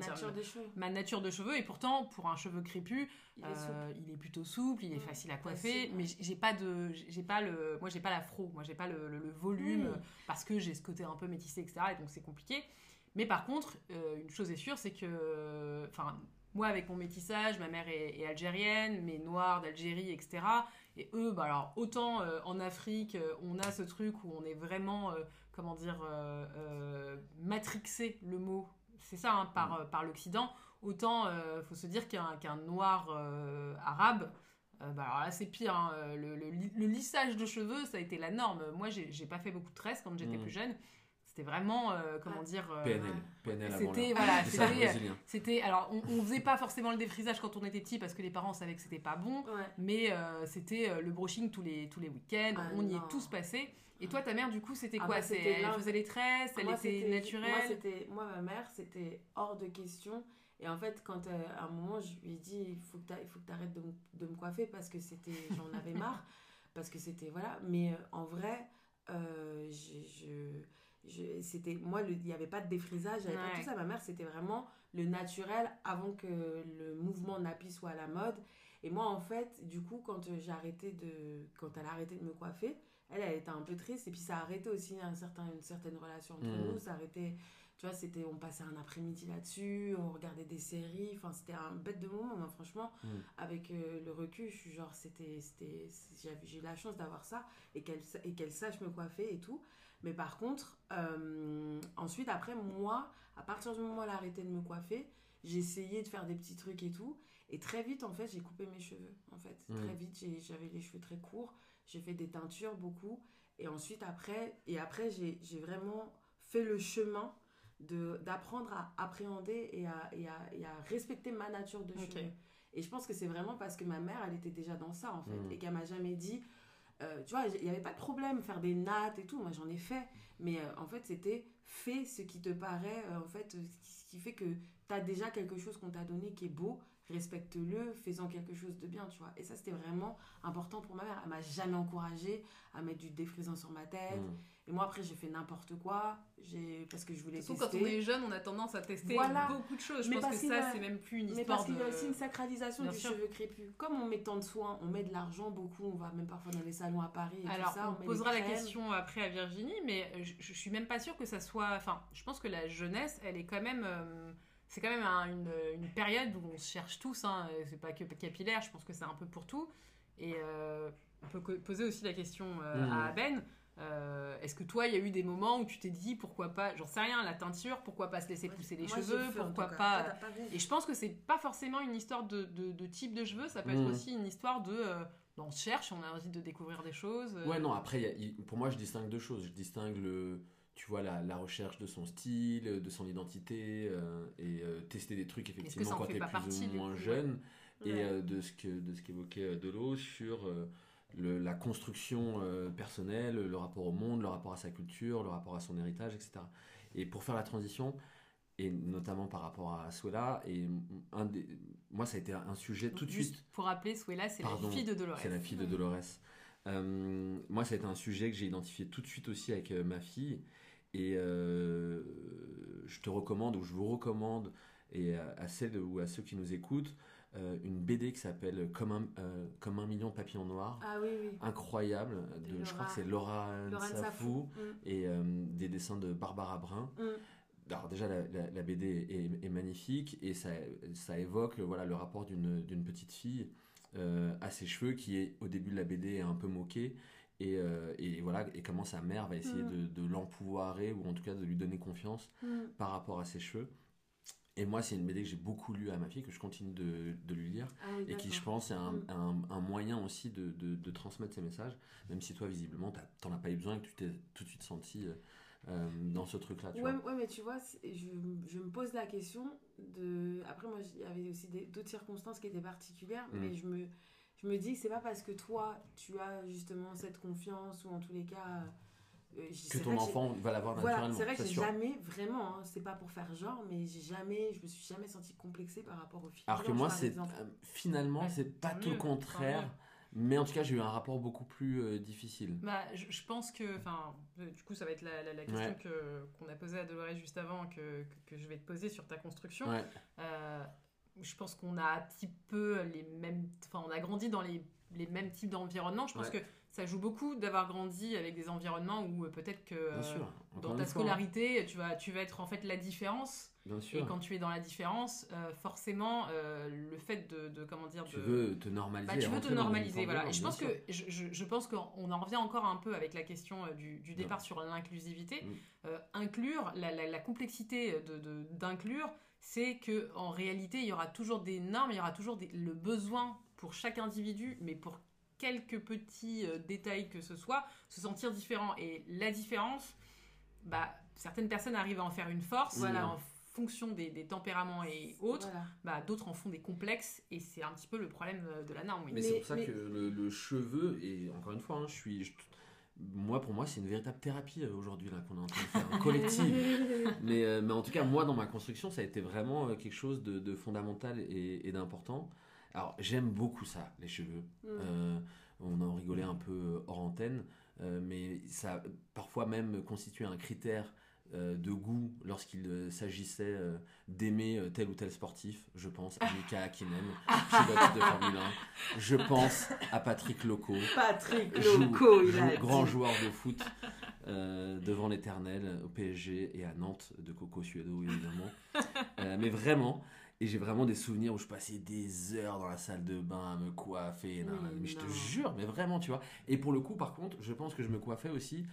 dire, nature des cheveux. ma nature de cheveux. Et pourtant, pour un cheveu crépus, Il est euh, souple. il est plutôt souple, il est Mm, facile à coiffer, mais j'ai- pas de, j'ai pas le, moi, j'ai pas l'afro, moi, j'ai pas le, le- le volume Mm. parce que j'ai ce côté un peu métissé, etc. Et donc c'est compliqué. Mais par contre, euh, une chose est sûre, c'est que, enfin, moi avec mon métissage, ma mère est, est algérienne, mais noire d'Algérie, etc. Et eux, bah alors autant euh, en Afrique, euh, on a ce truc où on est vraiment, euh, comment dire, matrixé le mot, c'est ça, hein, par, euh, par l'Occident. Autant, euh, faut se dire qu'un qu'un noir arabe. bah alors là, c'est pire. hein, Le, le li- le lissage de cheveux, ça a été la norme. Moi, j'ai j'ai pas fait beaucoup de tresses quand j'étais Mm. plus jeune. C'était vraiment, euh, comment Ah. dire. euh, PNL. PNL avant C'était, voilà, Lissage c'était. Alors, on, on faisait pas forcément le défrisage quand on était petit parce que les parents savaient que c'était pas bon. Ouais. Mais euh, c'était euh, le brushing tous les, tous les week-ends. Ah on y est tous passés. Et toi, ta mère, du coup, c'était Ah quoi? bah, Elle faisait les tresses Elle Moi, était c'était- Moi, naturelle c'était, moi, ma mère, c'était hors de question. Et en fait, quand euh, à un moment, je lui ai dit, il faut que t'a- il faut que tu arrêtes de, me- de me coiffer parce que c'était, j'en avais marre. Parce que c'était, voilà. Mais euh, en vrai, euh, je- c'était, moi, il n'y avait pas de défrisage, avait pas tout ça. Ma mère, c'était vraiment le naturel avant que le mouvement nappy soit à la mode. Et moi, en fait, du coup, quand j'ai arrêté de, quand elle a arrêté de me coiffer, elle, elle était un peu triste. Et puis, ça a arrêté aussi un certain, une certaine relation entre Mhm. nous. Ça a arrêté, tu vois, c'était, on passait un après-midi là-dessus, on regardait des séries. Enfin, c'était un bête de moment. Moi, franchement, Mhm. avec euh, le recul, je suis genre, c'était, c'était, j'avais- j'ai eu la chance d'avoir ça et qu'elle, et qu'elle sache me coiffer et tout. Mais par contre, euh, ensuite, après, moi, à partir du moment où elle a arrêté de me coiffer, j'ai essayé de faire des petits trucs et tout. Et très vite, en fait, j'ai coupé mes cheveux. En fait, Mm. très vite, j'avais les cheveux très courts. J'ai fait des teintures beaucoup. Et ensuite, après, et après j'ai vraiment fait le chemin d'apprendre à appréhender et à, et, à, et à respecter ma nature de cheveux. Et je pense que c'est vraiment parce que ma mère, elle était déjà dans ça, en fait. Mm. Et qu'elle m'a jamais dit... euh, tu vois, il n'y avait pas de problème faire des nattes et tout. Moi, j'en ai fait. Mais euh, en fait, c'était fais ce qui te paraît, euh, en fait, ce qui fait que tu as déjà quelque chose qu'on t'a donné qui est beau, respecte-le, fais-en quelque chose de bien, tu vois. Et ça, c'était vraiment important pour ma mère. Elle m'a jamais encouragée à mettre du défrisant sur ma tête. Mm. Et moi, après, j'ai fait n'importe quoi, j'ai parce que je voulais De toute tester. façon, quand on est jeune, on a tendance à tester Voilà. beaucoup de choses. Je Mais pense que ça, a- c'est même plus une Mais histoire parce qu'il y a aussi une sacralisation Bien du sûr. cheveu crépus. Comme on met tant de soins, on met de l'argent beaucoup, on va même parfois dans les salons à Paris et Alors, tout ça. on, posera la question après à Virginie, mais je, je suis même pas sûre que ça soit. Enfin, je pense que la jeunesse, elle est quand même. euh, c'est quand même un- une, une période où on se cherche tous. Hein, euh, c'est pas que capillaire, je pense que c'est un peu pour tout. Et euh, on peut poser aussi la question euh, Mhm. à Ben. Euh, Est-ce que toi, il y a eu des moments où tu t'es dit pourquoi pas, j'en sais rien, la teinture, pourquoi pas se laisser Moi, pousser les cheveux, feu, pourquoi pas. Et je pense que c'est pas forcément une histoire de, de- de type de cheveux, ça peut être Mhm. aussi une histoire de. euh, on se cherche, on a envie de découvrir des choses. euh. Ouais, non, après, y a- pour moi, je distingue deux choses. Je distingue le, tu vois, la, la recherche de son style, de son identité, euh, et euh, tester des trucs, effectivement, en quand fait tu es pas plus partie, ou moins coup, ouais. jeune, et Ouais. euh, de ce que de ce qu'évoquait Delo sur euh, le- la construction euh, personnelle, le rapport au monde, le rapport à sa culture, le rapport à son héritage, etc. Et pour faire la transition, et notamment par rapport à Suela, et un des, moi, ça a été un sujet tout de suite. Pour rappeler, Suela, c'est la fille de Dolores. C'est la fille de. Dolores. Euh, moi, ça a été un sujet que j'ai identifié tout de suite aussi avec euh, ma fille. Et je te recommande, ou je vous recommande, et à, à celles ou à ceux qui nous écoutent euh, une BD qui s'appelle Comme un, euh, Comme un million de papillons noirs. Ah oui, oui. Incroyable, de, De je crois que c'est Laura Safou. Mm. et euh, des dessins de Barbara Brun. Mm. Alors déjà la, la- la BD est, est magnifique et ça, ça évoque voilà, le rapport d'une petite fille à ses cheveux qui est au début de la BD est un peu moquée et, euh, et voilà et comment sa mère va essayer Mm. de, de l'empouvoirer ou en tout cas de lui donner confiance par rapport à ses cheveux. Et moi c'est une BD que j'ai beaucoup lu à ma fille que je continue de, de lui lire Ah et qui je pense est un, Mm. un- un moyen aussi de, de- de transmettre ces messages même si toi visiblement t'en as pas eu besoin et que tu t'es tout de suite senti euh, euh, dans ce truc là tu Ouais, mais tu vois, je, je me pose la question de. Après, moi, il y avait aussi d'autres circonstances qui étaient particulières, Mm. mais je me, je me dis que c'est pas parce que toi, tu as justement cette confiance, ou en tous les cas. Euh, que ton enfant va l'avoir Voilà, naturellement c'est vrai que j'ai jamais vraiment, hein, c'est pas pour faire genre, mais j'ai jamais, je me suis jamais sentie complexée par rapport aux filles. Alors que moi, c'est euh, finalement, Ouais, c'est pas tout le contraire. Mais en tout cas, j'ai eu un rapport beaucoup plus euh, difficile. Bah, je, je pense que, enfin, euh, du coup, ça va être la, la- la question Ouais. que qu'on a posée à Dolores juste avant, que, que, que je vais te poser sur ta construction. Ouais. Euh, je pense qu'on a un petit peu les mêmes, enfin, on a grandi dans les, les mêmes types d'environnements. Je pense Ouais. que ça joue beaucoup d'avoir grandi avec des environnements où euh, peut-être que euh, dans ta fois, hein. scolarité, tu vas, tu vas être en fait la différence. Bien Et sûr. quand tu es dans la différence, euh, forcément, euh, le fait de, de- comment dire, Tu de, veux te normaliser. bah, tu veux te normaliser, voilà. Et je pense sûr. que je, pense qu'on en revient encore un peu avec la question du, du départ sur l'inclusivité. Mm. Inclure, la, la- la complexité de- de- d'inclure, c'est que en réalité, il y aura toujours des normes, il y aura toujours des- le besoin pour chaque individu, mais pour quelques petits euh, détails que ce soit, se sentir différent. Et la différence, bah, certaines personnes arrivent à en faire une force, Voilà. en fonction des, des tempéraments et autres. Voilà. Bah, d'autres en font des complexes et c'est un petit peu le problème euh, de la norme. oui. Mais, Mais- c'est pour ça mais- que le, le cheveu, et encore une fois, hein, je suis. je- moi, pour moi, c'est une véritable thérapie euh, aujourd'hui là qu'on est en train de faire, collective. mais, euh, mais en tout cas, moi, dans ma construction, ça a été vraiment quelque chose de, de fondamental et, et d'important. Alors, j'aime beaucoup ça, les cheveux. Mm. Euh, on en rigolait un peu hors antenne, euh, mais ça a parfois même constitué un critère euh, de goût lorsqu'il s'agissait d'aimer tel ou tel sportif. Je pense à Mika Hakkinen, pilote de Formule 1. Je pense à Patrick Loco, Patrick Loco, il a grand dit. joueur de foot devant l'éternel au PSG et à Nantes de Coco Suedo évidemment. Mais vraiment, et j'ai vraiment des souvenirs où je passais des heures dans la salle de bain à me coiffer. Mais nan, mais je te jure, mais vraiment, tu vois. Et pour le coup, par contre, je pense que je me coiffais aussi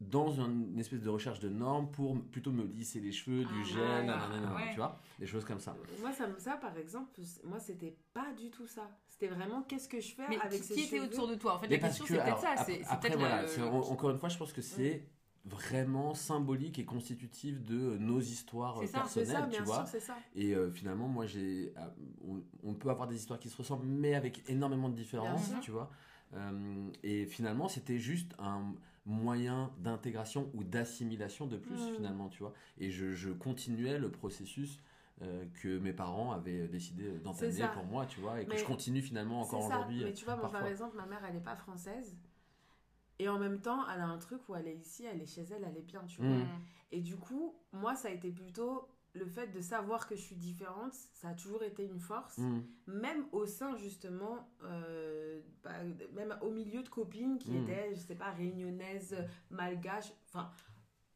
dans un- une espèce de recherche de normes pour plutôt me lisser les cheveux, du Ah, gel, nanana, Ouais. tu vois, des choses comme ça. Moi, ça, ça, par exemple, moi, c'était pas du tout ça. C'était vraiment qu'est-ce que je fais Mais avec qui, ces qui était cheveux autour de toi? En fait, Mais la question que, c'est peut-être ça. après, C'est peut-être voilà, le- en- encore une fois, je pense que c'est vraiment symbolique et constitutif de nos histoires euh, ça, C'est personnelles, ça, tu vois. sûr, c'est ça. Et euh, finalement, moi, j'ai, euh, on, on peut avoir des histoires qui se ressemblent, mais avec énormément de différences, tu vois. Euh, et finalement, c'était juste un moyen d'intégration ou d'assimilation de plus, Mm. finalement, tu vois. Et je, je continuais le processus euh, que mes parents avaient décidé d'entamer pour moi, tu vois, et que Mais je continue finalement encore aujourd'hui. Mais tu vois, moi, par exemple, ma mère, elle est pas française. Et en même temps, elle a un truc où elle est ici, elle est chez elle, elle est bien, tu vois. Mm. Et du coup, moi, ça a été plutôt le fait de savoir que je suis différente, ça a toujours été une force. Mm. Même au sein, justement, euh, bah, même au milieu de copines qui Mm. étaient, je sais pas, réunionnaises, malgaches. Enfin,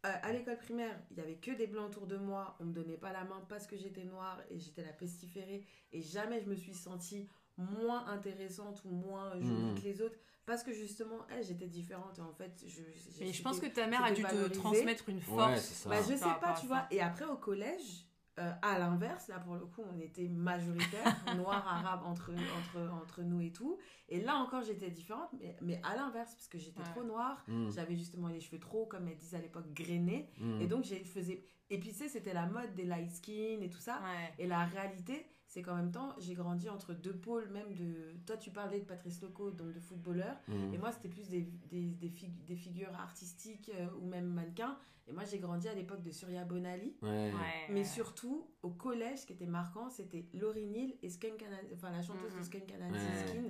euh, à l'école primaire, il y avait que des blancs autour de moi. On me donnait pas la main parce que j'étais noire et j'étais la pestiférée. Et jamais je me suis sentie moins intéressante ou moins jolie que les autres parce que justement, elle, j'étais différente. Et en fait, je. j'ai- Et je pense que ta mère a c'était dû te transmettre une Ouais, force. c'est ça. bah, je sais pas, tu vois. Et après, au collège, euh, à l'inverse, là, pour le coup, on était majoritaire, noirs, arabes, entre, entre, entre nous et tout. Et là encore, j'étais différente, mais, mais à l'inverse, parce que j'étais Ouais. trop noire. Mm. J'avais justement les cheveux trop, comme elles disent à l'époque, grainés. Mm. Et donc, j'ai faisais... Et puis, tu sais, c'était la mode des light skin et tout ça. Ouais. Et la réalité, c'est qu'en même temps, j'ai grandi entre deux pôles, même de... Toi, tu parlais de Patrice Loco, donc de footballeur. Mm. Et moi, c'était plus des, des, des, fig- des figures artistiques euh, ou même mannequins. Et moi, j'ai grandi à l'époque de Surya Bonali. Ouais. Ouais, Mais surtout, au collège, ce qui était marquant, c'était Laurie Neal et Skunk enfin la chanteuse de Mhm. Skunk Ouais. Skin,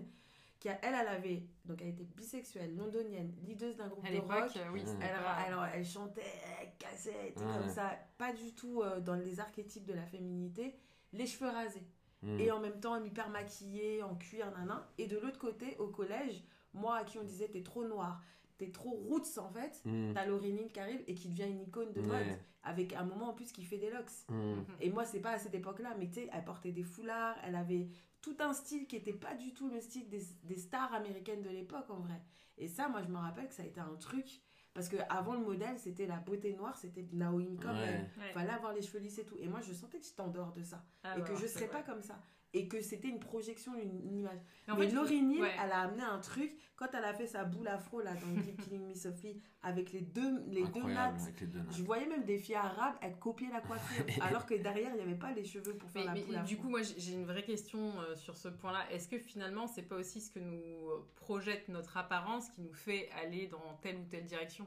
qui a, elle, elle avait, donc elle était bisexuelle, londonienne, leaduse d'un groupe À de rock. euh, oui, Elle, alors, elle chantait, elle cassait, elle était Ouais. comme ça, pas du tout euh, dans les archétypes de la féminité. Les cheveux rasés. Mm. Et en même temps, hyper maquillée, en cuir, nanan. Et de l'autre côté, au collège, moi à qui on disait t'es trop noir, t'es trop roots en fait, Mm. t'as Lauryn Hill qui arrive et qui devient une icône de mode, Ouais. avec un moment en plus qui fait des locks. Mm. Et moi, c'est pas à cette époque-là, mais tu sais, elle portait des foulards, elle avait tout un style qui était pas du tout le style des, des stars américaines de l'époque en vrai. Et ça, moi, je me rappelle que ça a été un truc. Parce que avant le modèle, c'était la beauté noire, c'était Naomi Campbell. Ouais. Ouais. Fallait avoir les cheveux lisses et tout. Et moi, je sentais que j'étais en dehors de ça. Ah, et bah, que je c'est serais vrai. pas comme ça. Et que c'était une projection, une, une image. Mais en mais fait, ouais. elle a amené un truc. Quand elle a fait sa boule afro là, dans le clip Killing Me Sophie, avec les deux, les deux Incroyable nattes avec les deux nattes. je voyais même des filles arabes, elles copiaient la coiffure, alors que derrière, il n'y avait pas les cheveux pour faire Mais, la mais boule afro. du coup, moi, j'ai une vraie question euh, sur ce point-là. Est-ce que finalement, c'est pas aussi ce que nous euh, projette notre apparence qui nous fait aller dans telle ou telle direction?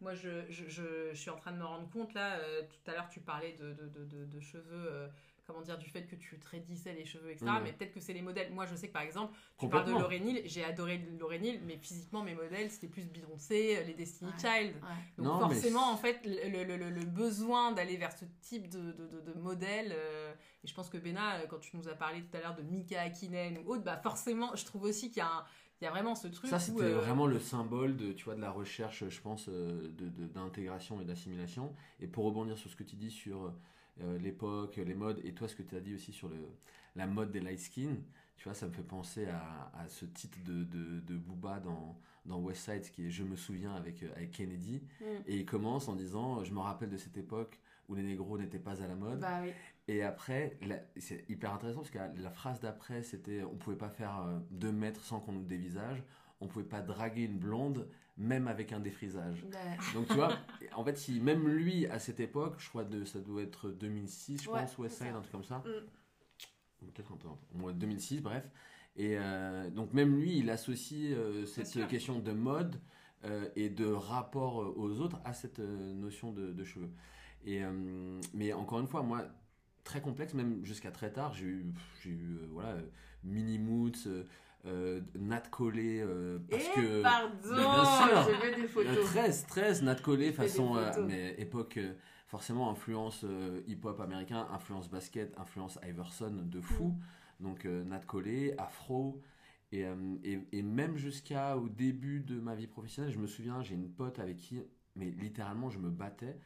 Moi, je, je, je- je suis en train de me rendre compte, là, euh, tout à l'heure, tu parlais de, de, de, de- de cheveux, euh, comment dire, du fait que tu te raidissais les cheveux, etc. Mais peut-être que c'est les modèles. Moi, je sais que, par exemple, tu parles de Hill, j'ai adoré Lauryn Hill, mais physiquement, mes modèles, c'était plus Beyoncé, euh, les Destiny Ouais. Child. Ouais. Donc Non, mais forcément, en fait, le, le- le- le besoin d'aller vers ce type de, de, de- de modèle, euh, et je pense que Bena, euh, quand tu nous as parlé tout à l'heure de Mika Hakkinen ou autre, bah forcément, je trouve aussi qu'il y a, un- il y a vraiment ce truc Ça, c'était euh, vraiment le symbole de, tu vois, de la recherche, je pense, euh, de- de- d'intégration et d'assimilation. Et pour rebondir sur ce que tu dis sur euh, l'époque, les modes, et toi, ce que tu as dit aussi sur le, la mode des light skin, tu vois, ça me fait penser à, à ce titre de, de, de Booba dans, dans West Side, qui est Je me souviens avec, euh, avec Kennedy. Mm. Et il commence en disant Je me rappelle de cette époque où les négros n'étaient pas à la mode. Bah oui. Et après, c'est hyper intéressant parce que la, la phrase d'après, c'était on pouvait pas faire euh, deux mètres sans qu'on nous dévisage, on pouvait pas draguer une blonde même avec un défrisage. Ouais. Donc tu vois, en fait, si même lui à cette époque, je crois de ça doit être 2006, je Ouais, pense, West Side, un truc comme ça. Mm. Peut-être un peu, moins 2006, bref. Et euh, donc même lui, il associe euh, cette question de mode euh, et de rapport aux autres à cette notion de, de cheveux. Et, mais encore une fois, moi, très complexe, même jusqu'à très tard, j'ai eu, j'ai eu voilà, mini moods, euh, Nat Collé, euh, parce Et que... pardon, bien sûr. des photos. 13, 13, Nat des façon, euh, mais époque, euh, forcément, influence hip-hop américain, influence basket, influence Iverson de fou. Donc, euh, Nat Collé, Afro. Et, et, et même jusqu'au début de ma vie professionnelle, je me souviens, j'ai une pote avec qui, mais littéralement, je me battais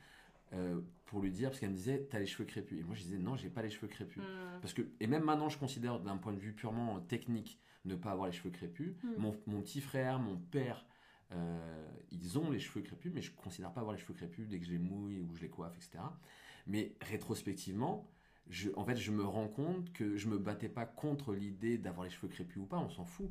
euh, pour lui dire, parce qu'elle me disait, t'as les cheveux crépus. Et moi, je disais, non, j'ai pas les cheveux crépus. hmm, Parce que, et même maintenant, je considère d'un point de vue purement technique ne pas avoir les cheveux crépus. Mm. Mon, mon petit frère, mon père, euh, ils ont les cheveux crépus, mais je ne considère pas avoir les cheveux crépus dès que je les mouille ou je les coiffe, etc. Mais rétrospectivement, je, en fait, je me rends compte que je me battais pas contre l'idée d'avoir les cheveux crépus ou pas, on s'en fout.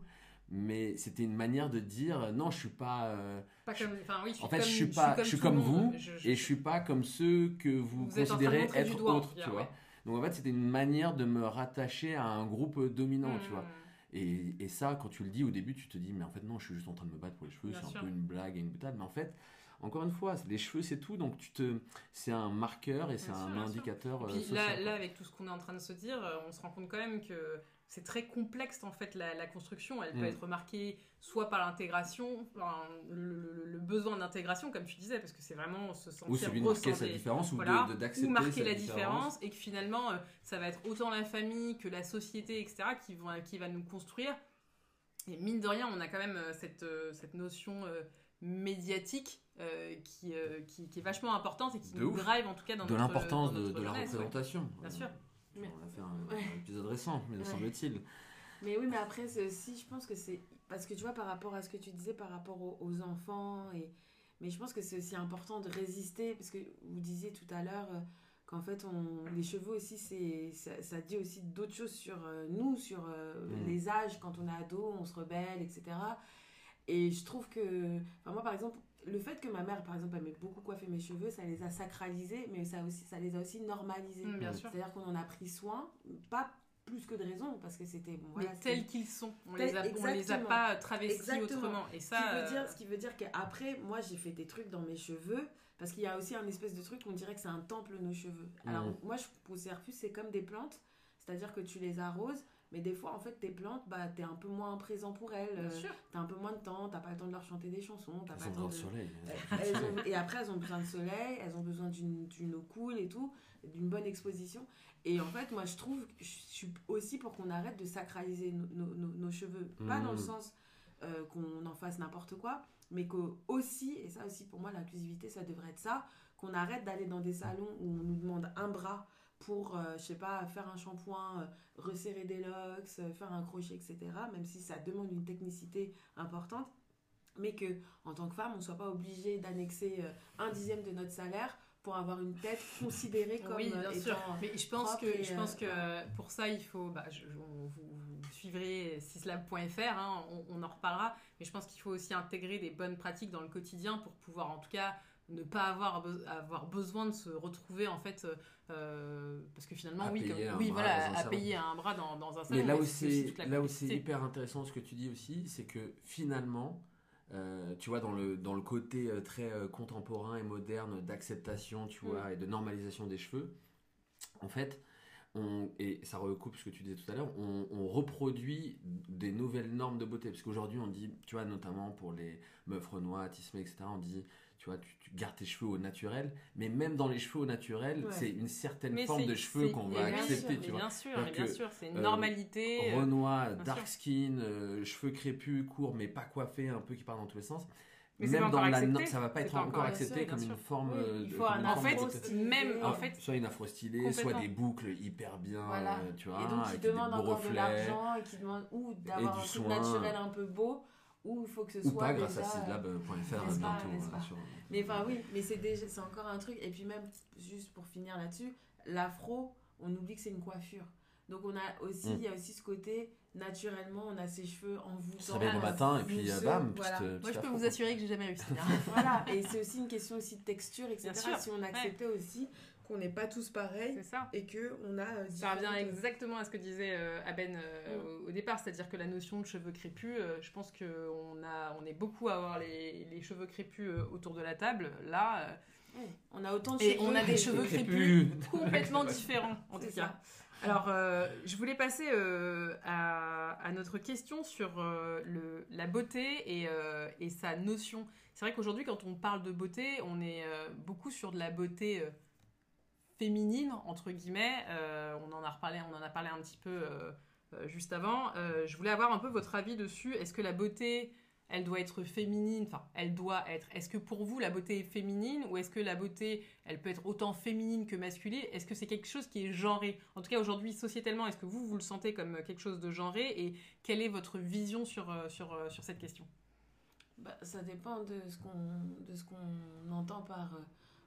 Mais c'était une manière de dire euh, non, je suis pas. euh, pas comme, enfin oui, je suis en fait, comme, je suis pas, je suis comme vous Je- je- et je suis pas comme ceux que vous, considérez être autres, tu vois. ouais. Donc en fait, c'était une manière de me rattacher à un groupe dominant, tu hmm, vois. Et, et ça, quand tu le dis au début, tu te dis, mais en fait, non, je suis juste en train de me battre pour les cheveux, c'est un peu une blague et une boutade. Mais en fait, encore une fois, les cheveux, c'est tout. Donc, tu te, c'est un marqueur et c'est un sûr. indicateur. Euh, puis social, là, avec tout ce qu'on est en train de se dire, euh, on se rend compte quand même que c'est très complexe en fait la, la construction. Elle peut Mm. être marquée soit par l'intégration, enfin, le, le- le besoin d'intégration, comme tu disais, parce que c'est vraiment se sentir ou celui de marquer sa différence ou Voilà, de- de- d'accepter ou marquer la différence. différence et que finalement euh, ça va être autant la famille que la société etc qui vont qui va nous construire et mine de rien on a quand même euh, cette euh, cette notion euh, médiatique euh, qui, euh, qui qui est vachement importante et qui De nous drive en tout cas dans de notre l'importance de, la représentation. Bien Euh, On a fait un, Ouais. un épisode récent, me Ouais. semble-t-il. Mais oui, mais après, aussi, je pense que c'est. Parce que tu vois, par rapport à ce que tu disais par rapport aux, aux enfants, et... mais je pense que c'est aussi important de résister, parce que vous disiez tout à l'heure euh, qu'en fait, on... les cheveux aussi, ça, ça dit aussi d'autres choses sur euh, nous, sur euh, Mhm. les âges, quand on est ado, on se rebelle, etc. Et je trouve que. Enfin, moi, par exemple, le fait que ma mère, par exemple, elle m'ait beaucoup coiffé mes cheveux, ça les a sacralisés, mais ça, aussi, ça les a aussi normalisés. Mm, bien Mm. sûr C'est-à-dire qu'on en a pris soin, pas plus que de raison, parce que c'était. Bon, voilà, tels qu'ils sont on Tel- les a, on les a pas travestis Exactement. autrement et Ce ça qui veut euh, dire, ce qui veut dire qu'après, moi, j'ai fait des trucs dans mes cheveux, parce qu'il y a aussi un espèce de truc, on dirait que c'est un temple, nos cheveux. Alors, Mhm. moi, je considère plus, c'est comme des plantes, c'est-à-dire que tu les arroses, Mais des fois, en fait, tes plantes, bah, t'es un peu moins présent pour elles. Bien euh, sûr. T'as un peu moins de temps, t'as pas le temps de leur chanter des chansons, t'as Elles pas ont le temps besoin de de... soleil. Elles ont- et après, elles ont besoin de soleil, elles ont besoin d'une d'une eau cool et tout, d'une bonne exposition. Et en fait, moi, je trouve, je suis aussi pour qu'on arrête de sacraliser nos, nos- nos- nos cheveux. Pas dans le Mhm. sens euh, qu'on en fasse n'importe quoi, mais que aussi, et ça aussi pour moi, l'inclusivité, ça devrait être ça, qu'on arrête d'aller dans des salons où on nous demande un bras pour, euh, je sais pas, faire un shampoing, euh, resserrer des locks, euh, faire un crochet, etc. Même si ça demande une technicité importante mais que en tant que femme, on soit pas obligé d'annexer un dixième de notre salaire pour avoir une tête considérée comme oui, bien sûr. Mais je pense que, je pense que pour ça, il faut. Bah, je- vous, vous suivrez sislab.fr, hein, on, on en reparlera. Mais je pense qu'il faut aussi intégrer des bonnes pratiques dans le quotidien pour pouvoir, en tout cas, ne pas avoir, be- avoir besoin de se retrouver, en fait. euh, euh, parce que finalement, À oui, comme- oui voilà, à salon. payer un bras dans, dans un salon. Mais là où c'est là où c'est hyper intéressant ce que tu dis aussi, c'est que finalement, euh, tu vois, dans le, dans le côté très contemporain et moderne d'acceptation, tu Mm. vois, et de normalisation des cheveux, en fait, on, et ça recoupe ce que tu disais tout à l'heure, on, on reproduit des nouvelles normes de beauté. Parce qu'aujourd'hui, on dit, tu vois, notamment pour les meufs renois, tismé, etc., on dit, tu vois, tu, tu gardes tes cheveux au naturel. Mais même dans les cheveux au naturel, Ouais. c'est une certaine Mais forme de cheveux qu'on va accepter, sûr, tu vois. Bien sûr, bien sûr, c'est une euh, normalité. euh, Renoir, bien dark skin, euh, cheveux crépus, courts mais pas coiffés, un peu qui partent dans tous les sens. Mais Même dans la accepté. ça va pas être encore encore accepté comme une forme. Oui, euh, il de- faut comme un En fait, même stylé. en Ah, fait, soit une afro stylée, soit des boucles hyper bien, Voilà. euh, tu vois, et donc qui demande encore de l'argent et qui demande ou d'avoir du un truc soin. naturel un peu beau ou il faut que ce Ou soit pas grâce à déjà, euh, bientôt. euh, pas. sur- Mais enfin oui, mais c'est déjà c'est encore un truc et puis même juste pour finir là-dessus, l'afro, on oublie que c'est une coiffure. Donc on a aussi Mm. il y a aussi ce côté naturellement on a ses cheveux envoûtants. Tu te réveilles le euh, matin et puis euh, mousseux, bam, voilà. petite, moi je peux vous quoi. assurer que j'ai jamais réussi. hein. voilà, et c'est aussi une question aussi de texture, etc. Bien sûr, Si on acceptait aussi qu'on n'est pas tous pareils C'est ça. et que on a. euh, Ça revient différentes- exactement à ce que disait euh, Aben euh, Mm. au, au départ, c'est-à-dire que la notion de cheveux crépus, euh, je pense qu'on a, on est beaucoup à avoir les, les cheveux crépus euh, autour de la table. Là, euh, Ouais, On a autant de Et cheveux. on a des que- cheveux crépus. complètement différents, en tout ça. cas. Alors, euh, je voulais passer euh, à, notre question sur euh, la beauté et, sa notion. C'est vrai qu'aujourd'hui, quand on parle de beauté, on est beaucoup sur de la beauté féminine, entre guillemets. On, en a reparlé, on en a parlé un petit peu juste avant. Je voulais avoir un peu votre avis dessus. Est-ce que la beauté, elle doit être féminine Enfin, elle doit être. Est-ce que pour vous, la beauté est féminine ou est-ce que la beauté, elle peut être autant féminine que masculine? Est-ce que c'est quelque chose qui est genré? En tout cas, aujourd'hui, sociétalement, est-ce que vous, vous le sentez comme quelque chose de genré Et quelle est votre vision sur, euh, sur, euh, sur cette question? Bah, ça dépend de ce qu'on qu'on entend par euh,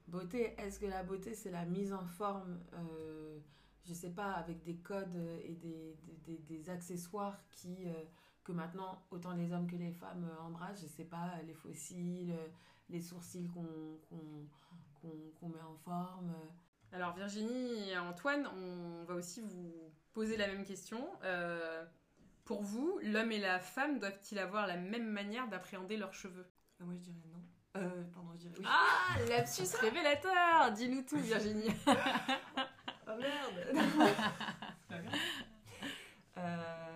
beauté. Est-ce que la beauté c'est la mise en forme, euh, je sais pas, avec des codes euh, et des, des, accessoires qui euh, que maintenant autant les hommes que les femmes euh, embrassent. Je sais pas, les fossiles, euh, les sourcils qu'on qu'on qu'on- qu'on met en forme. euh. Alors Virginie et Antoine, on va aussi vous poser la même question. Euh, pour vous, l'homme et la femme doivent-ils avoir la même manière d'appréhender leurs cheveux? Ah, moi je dirais non. Euh, pardon, je dirais oui. Ah, lapsus révélateur Dis-nous tout Virginie Oh merde Euh,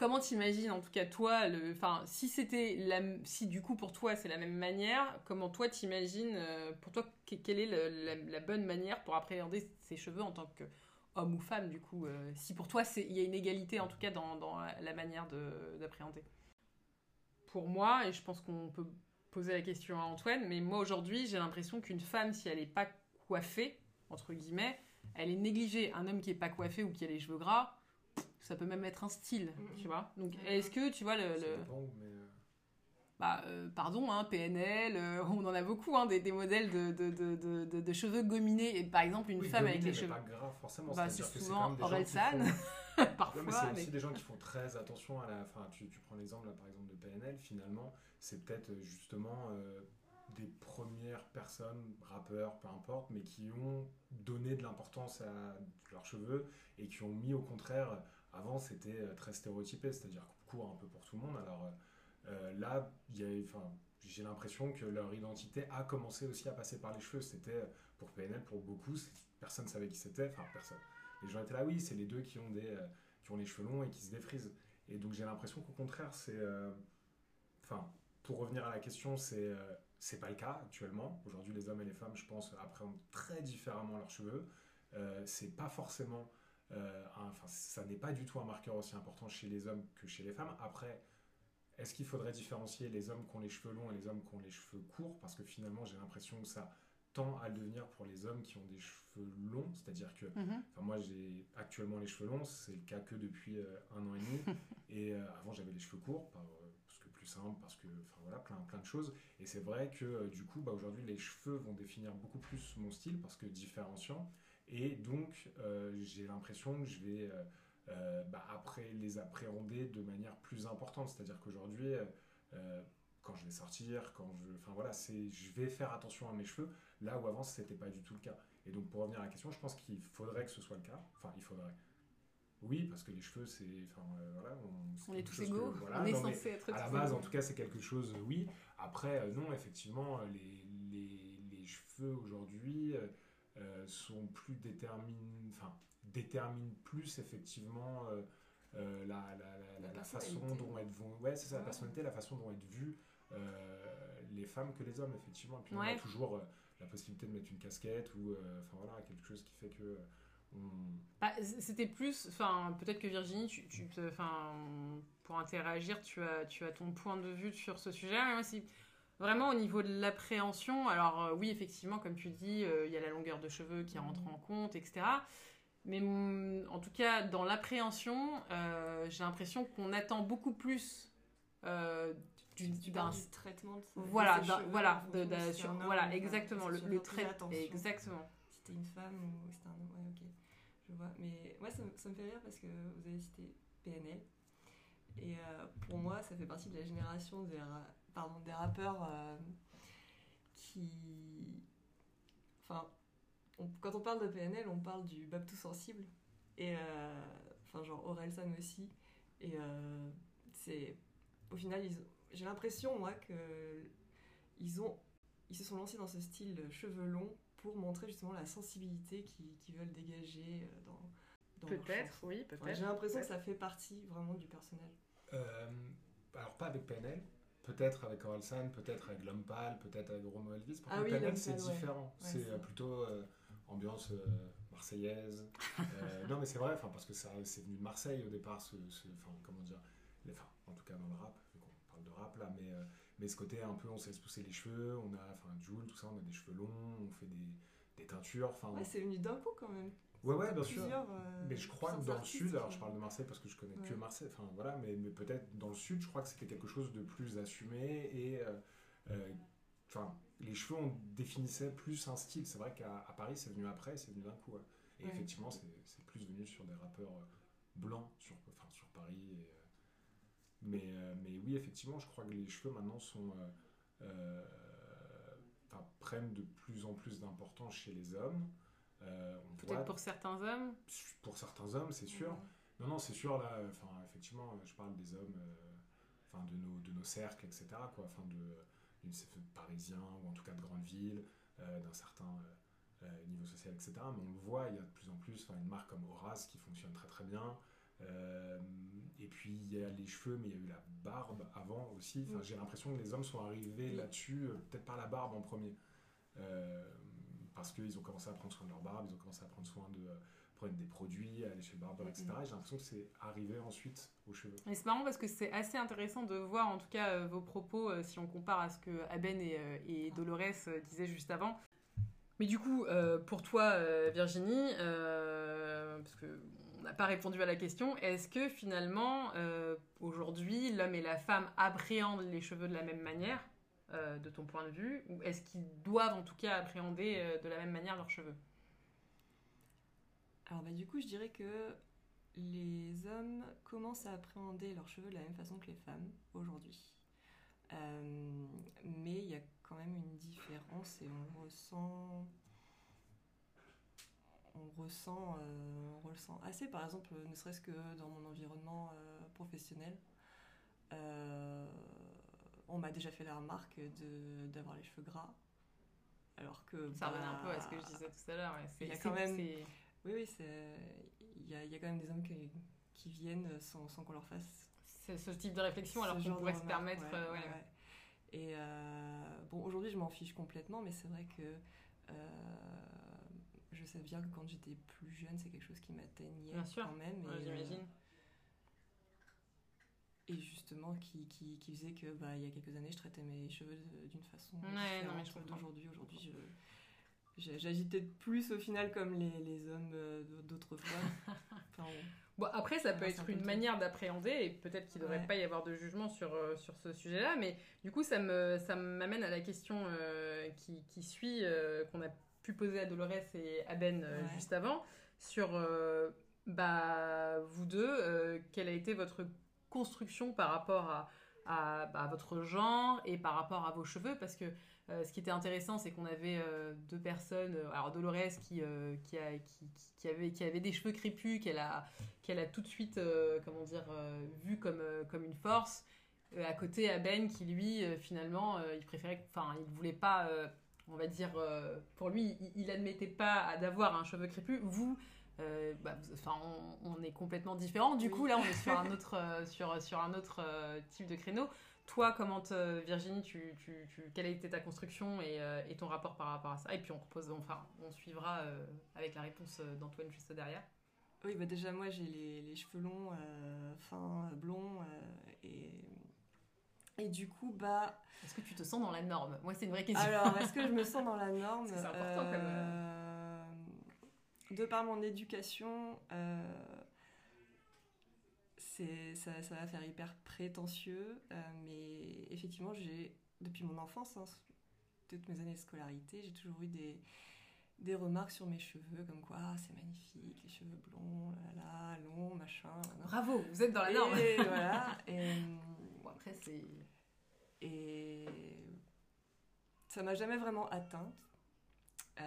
Comment t'imagines, en tout cas toi, le, enfin, si c'était la, si du coup pour toi c'est la même manière, comment toi t'imagines, euh, pour toi, que- quelle est la, bonne manière pour appréhender ses cheveux en tant que homme ou femme du coup, euh, si pour toi il y a une égalité en tout cas dans, dans la, la manière de, d'appréhender? Pour moi, et je pense qu'on peut poser la question à Antoine, mais moi aujourd'hui j'ai l'impression qu'une femme si elle n'est pas coiffée entre guillemets, elle est négligée. Un homme qui est pas coiffé ou qui a les cheveux gras, ça peut même être un style, Mhm. tu vois. Donc, est-ce que, tu vois, le... Ça le- dépend où, mais, euh, Bah, euh, pardon, hein, PNL, euh, on en a beaucoup, hein, des, des modèles de, de, de, de, de- de cheveux gominés. Et par exemple, une oui, femme avec les cheveux... pas grave forcément. Bah, c'est-à-dire c'est que souvent Orelsan, font- parfois. Ouais, c'est mais- aussi des gens qui font très attention à la. Enfin, tu, tu prends l'exemple là, par exemple de PNL. Finalement, c'est peut-être justement euh, des premières personnes, rappeurs, peu importe, mais qui ont donné de l'importance à leurs cheveux et qui ont mis au contraire. Avant, c'était euh, très stéréotypé, c'est-à-dire court un peu pour tout le monde. Alors euh, euh, là, j'ai l'impression que leur identité a commencé aussi à passer par les cheveux. C'était pour PNL, pour beaucoup, personne ne savait qui c'était. Enfin, personne. Les gens étaient là, oui, c'est les deux qui ont des, qui ont les cheveux longs et qui se défrisent. Et donc j'ai l'impression qu'au contraire, c'est. Enfin, pour revenir à la question, c'est c'est pas le cas actuellement. Aujourd'hui, les hommes et les femmes, je pense, appréhendent très différemment leurs cheveux. Euh, c'est pas forcément. Euh, Enfin, ça n'est pas du tout un marqueur aussi important chez les hommes que chez les femmes. Après, est-ce qu'il faudrait différencier les hommes qui ont les cheveux longs et les hommes qui ont les cheveux courts? Parce que finalement, j'ai l'impression que ça tend à le devenir pour les hommes qui ont des cheveux longs. C'est-à-dire que Mhm. Enfin, moi, j'ai actuellement les cheveux longs, c'est le cas que depuis euh, un an et demi. et euh, avant, j'avais les cheveux courts, par- parce que plus simple, parce que, enfin voilà, plein, plein de choses. Et c'est vrai que du coup, bah, aujourd'hui, les cheveux vont définir beaucoup plus mon style, parce que différenciant. Et donc, euh, j'ai l'impression que je vais euh, euh, bah, après les appréhender de manière plus importante. C'est-à-dire qu'aujourd'hui, quand je vais sortir, quand je, enfin voilà, c'est, je vais faire attention à mes cheveux, là où avant, c'était pas du tout le cas. Et donc, pour revenir à la question, je pense qu'il faudrait que ce soit le cas. Enfin, il faudrait. Oui, parce que les cheveux, c'est. Enfin, euh, voilà. On est tous que- égaux, voilà, on est non, censé être à la base, égaux. en tout cas, c'est quelque chose, oui. Après, euh, non, effectivement, les, les, les cheveux aujourd'hui euh, sont plus déterminent. Enfin, déterminent plus, effectivement. euh, euh, la, la, la, La façon dont elles vont. Ouais, c'est ça, la Ouais. personnalité, la façon dont être vues euh, les femmes que les hommes, effectivement. Et puis, on Ouais. a toujours la possibilité de mettre une casquette ou. Enfin, voilà, quelque chose qui fait que. on- Bah, c'était plus, enfin, peut-être que Virginie, tu, tu pour interagir, tu as, tu as ton point de vue sur ce sujet. Mais moi, vraiment au niveau de l'appréhension. Alors euh, oui, effectivement, comme tu dis, euh, il y a la longueur de cheveux qui rentre en compte, etc. Mais mm, en tout cas, dans l'appréhension, euh, j'ai l'impression qu'on attend beaucoup plus du, d'un du traitement de voilà, cheveux voilà, en de- fonction de- si c'est sur- un homme voilà, exactement, le, le vas faire trait, attention. exactement. Si c'était une femme ou c'était un homme, ouais, ok. Je vois. Mais moi, ça, me- ça me fait rire parce que vous avez cité PNL. Et euh, pour moi, ça fait partie de la génération des, ra- pardon, des rappeurs euh, qui. Enfin, on- quand on parle de PNL, on parle du Babtou sensible. Et. euh, Enfin, genre Orelsan aussi. Et euh, c'est. Au final, ils- j'ai l'impression, moi, que. Ils ont ils se sont lancés dans ce style de cheveux longs pour montrer justement la sensibilité qu'ils qu'ils veulent dégager euh, dans, dans leur Peut-être, oui, peut-être. J'ai l'impression que ça fait partie vraiment du personnage. Euh, alors pas avec PNL, peut-être avec Orelsan, peut-être avec L'Homme Pâle, peut-être avec Romo Elvis. Par Ah oui, c'est différent. Ouais, c'est euh, plutôt euh, ambiance euh, marseillaise. Euh, non mais c'est vrai, parce que c'est venu de Marseille au départ. Ce, comment dire, les- en tout cas dans le rap, vu qu'on parle de rap là, mais mais ce côté un peu on se laisse pousser les cheveux, on a enfin Jules tout ça, on a des cheveux longs, on fait des, des teintures, Ouais, c'est venu d'un coup quand même. Ouais ouais bien sûr. euh, Mais je crois que dans le sud, alors je parle de Marseille parce que je connais que. Marseille, enfin voilà, mais, mais peut-être dans le sud, je crois que c'était quelque chose de plus assumé et euh, euh, enfin les cheveux on définissait plus un style. C'est vrai qu'à Paris c'est venu après, c'est venu d'un coup. ouais. Et Ouais. effectivement c'est plus venu sur des rappeurs blancs sur, enfin, sur Paris. et, mais, mais oui effectivement, je crois que les cheveux maintenant sont euh, prennent de plus en plus d'importance chez les hommes. Euh, Peut-être pour certains hommes. pour certains hommes, c'est sûr. Non, non, c'est sûr, là, enfin, effectivement, je parle des hommes, euh, enfin, de nos, de nos cercles, etc., quoi, enfin, de, de parisiens, ou en tout cas de grandes villes, euh, d'un certain niveau social, etc., mais on le voit, il y a de plus en plus, enfin, une marque comme Horace qui fonctionne très très bien, Euh, et puis il y a les cheveux, mais il y a eu la barbe avant aussi, enfin, Mm. j'ai l'impression que les hommes sont arrivés là-dessus, euh, peut-être par la barbe en premier, Euh, parce qu'ils ont commencé à prendre soin de leur barbe, ils ont commencé à prendre soin de... euh, prendre des produits, aller chez le barbeur, etc. Mhm. Et j'ai l'impression que c'est arrivé ensuite aux cheveux. Et c'est marrant parce que c'est assez intéressant de voir en tout cas euh, vos propos euh, si on compare à ce que Aben et, et Dolores disaient juste avant. Mais du coup, pour toi, Virginie, parce que on n'a pas répondu à la question, est-ce que finalement, euh, aujourd'hui, l'homme et la femme appréhendent les cheveux de la même manière, euh, de ton point de vue, ou est-ce qu'ils doivent en tout cas appréhender euh, de la même manière leurs cheveux? Alors bah, du coup, je dirais que les hommes commencent à appréhender leurs cheveux de la même façon que les femmes aujourd'hui. Euh, mais il y a quand même une différence et on ressent. On ressent, on ressent assez, par exemple, ne serait-ce que dans mon environnement professionnel. On m'a déjà fait la remarque de- d'avoir les cheveux gras. Alors que. Ça revient bah, un peu à ce que je disais tout à l'heure. il y a quand même- oui, oui, il y a, y a quand même des hommes qui, qui viennent sans, sans qu'on leur fasse C'est ce type de réflexion, alors qu'on pourrait se permettre. ouais, euh, ouais, ouais, ouais. Et euh, bon, aujourd'hui, je m'en fiche complètement, mais c'est vrai que euh, je sais bien que quand j'étais plus jeune, c'est quelque chose qui m'atteignait quand même. et, J'imagine. Euh, et justement, qui, qui, qui faisait que, bah, il y a quelques années, je traitais mes cheveux de- d'une façon Ouais, non, mais différente je comprends. d'aujourd'hui. Aujourd'hui, je. J'agitais plus au final comme les, les hommes euh, d'autrefois. Enfin, Bon, après, ça On peut être un peu une tôt. manière d'appréhender, et peut-être qu'il ne devrait Ouais. pas y avoir de jugement sur, euh, sur ce sujet-là, mais du coup, ça me ça m'amène à la question euh, qui, qui suit, euh, qu'on a pu poser à Dolores et à Ben euh, Ouais. juste avant, sur euh, bah, vous deux, euh, quelle a été votre construction par rapport bah, à votre genre et par rapport à vos cheveux, parce que euh, ce qui était intéressant, c'est qu'on avait euh, deux personnes, euh, alors Dolores qui, qui, avait, qui avait des cheveux crépus, qu'elle a, a tout de suite, comment dire, vu comme, comme une force. À côté, à Ben qui lui, finalement, il préférait, enfin, il voulait pas, on va dire, pour lui, il, il admettait pas d'avoir un cheveu crépus. Vous, euh, bah, on, on est complètement différents. Du Oui. coup, là, on est sur un autre, euh, sur, sur un autre euh, type de créneau. Toi, comment, te- Virginie, tu, tu, tu- quelle a été ta construction et, euh, et ton rapport par rapport à ça? Et puis on repose, enfin, on suivra euh, avec la réponse euh, d'Antoine juste derrière. Oui, bah déjà, moi, j'ai les, les cheveux longs, euh, fins, euh, blonds. euh, et, et du coup, bah. Est-ce que tu te sens dans la norme? Moi, c'est une vraie question. Alors, est-ce que je me sens dans la norme c'est important, quand même. De par mon éducation, euh, c'est, ça, ça va faire hyper prétentieux, euh, mais effectivement, j'ai, depuis mon enfance, hein, toutes mes années de scolarité, j'ai toujours eu des, des remarques sur mes cheveux, comme quoi ah, c'est magnifique, les cheveux blonds, là, là, longs, machin. là. Bravo, vous êtes dans la norme. Et voilà. Et, Bon, après, c'est. et ça m'a jamais vraiment atteinte. Euh,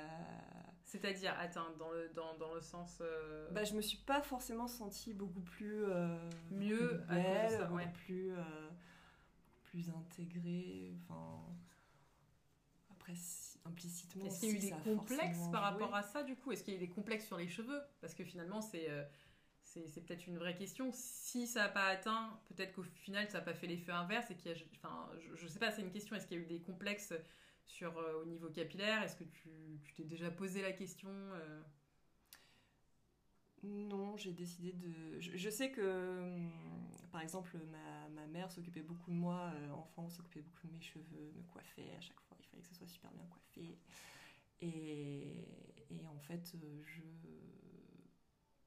C'est-à-dire, attends, dans le, dans, dans le sens. euh, bah, je me suis pas forcément sentie beaucoup plus euh, Mieux plus cause de belle, ça, ouais. plus euh, plus intégrée. Enfin, après si- implicitement. Est-ce qu'il y a eu si, des complexes par joué. rapport à ça, du coup? Est-ce qu'il y a eu des complexes sur les cheveux? Parce que finalement, c'est. euh, c'est c'est peut-être une vraie question. Si ça n'a pas atteint, peut-être qu'au final, ça n'a pas fait l'effet inverse et qu'il y a. Enfin, je, je sais pas, c'est une question. Est-ce qu'il y a eu des complexes sur, euh, au niveau capillaire Est-ce que tu t'es déjà posé la question euh, Non, j'ai décidé de. Je, je sais que, hum, par exemple, ma, ma mère s'occupait beaucoup de moi, euh, enfant, s'occupait beaucoup de mes cheveux, me coiffait à chaque fois. Il fallait que ce soit super bien coiffé. Et, et en fait, je.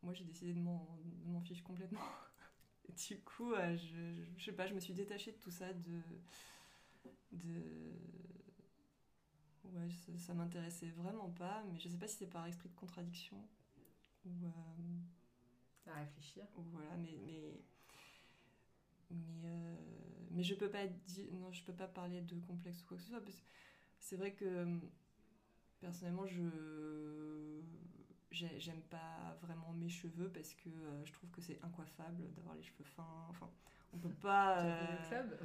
Moi, j'ai décidé de m'en fiche complètement. Du coup, euh, je, je sais pas, je me suis détachée de tout ça, de. de ouais, ça, ça m'intéressait vraiment pas, mais je sais pas si c'est par esprit de contradiction ou. euh, à réfléchir ou voilà, mais. mais mais, euh, mais je peux pas dire non je peux pas parler de complexe ou quoi que ce soit parce que c'est vrai que personnellement je j'ai- j'aime pas vraiment mes cheveux parce que euh, je trouve que c'est incoiffable d'avoir les cheveux fins enfin on peut pas euh, club?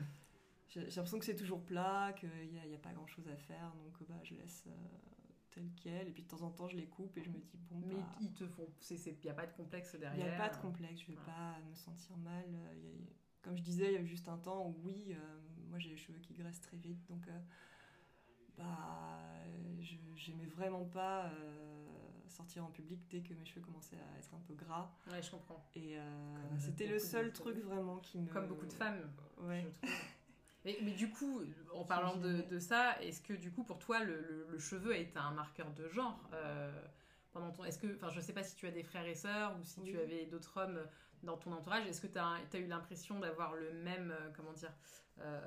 J'ai l'impression que c'est toujours plat qu'il n'y a, il y a pas grand chose à faire donc bah, je laisse euh, tel quel et puis de temps en temps je les coupe et je me dis bon Mais bah, ils te font. Il n'y a pas de complexe il derrière. n'y a pas de complexe, je vais Voilà. pas me sentir mal. euh, il y a- comme je disais, il y a eu juste un temps où, oui, euh, moi j'ai les cheveux qui graissent très vite, donc euh, bah, je j'aimais vraiment pas euh, sortir en public dès que mes cheveux commençaient à être un peu gras. Ouais, je comprends. Et euh, c'était le seul truc vraiment qui me. Comme beaucoup de femmes. Ouais. je trouve. Mais, mais du coup, en parlant de, ça, est-ce que du coup pour toi le, le- le cheveu a été un marqueur de genre euh, pendant ton Est-ce que, enfin, je sais pas si tu as des frères et sœurs ou si tu avais d'autres hommes dans ton entourage. Est-ce que tu as, eu l'impression d'avoir le même, euh, comment dire, euh,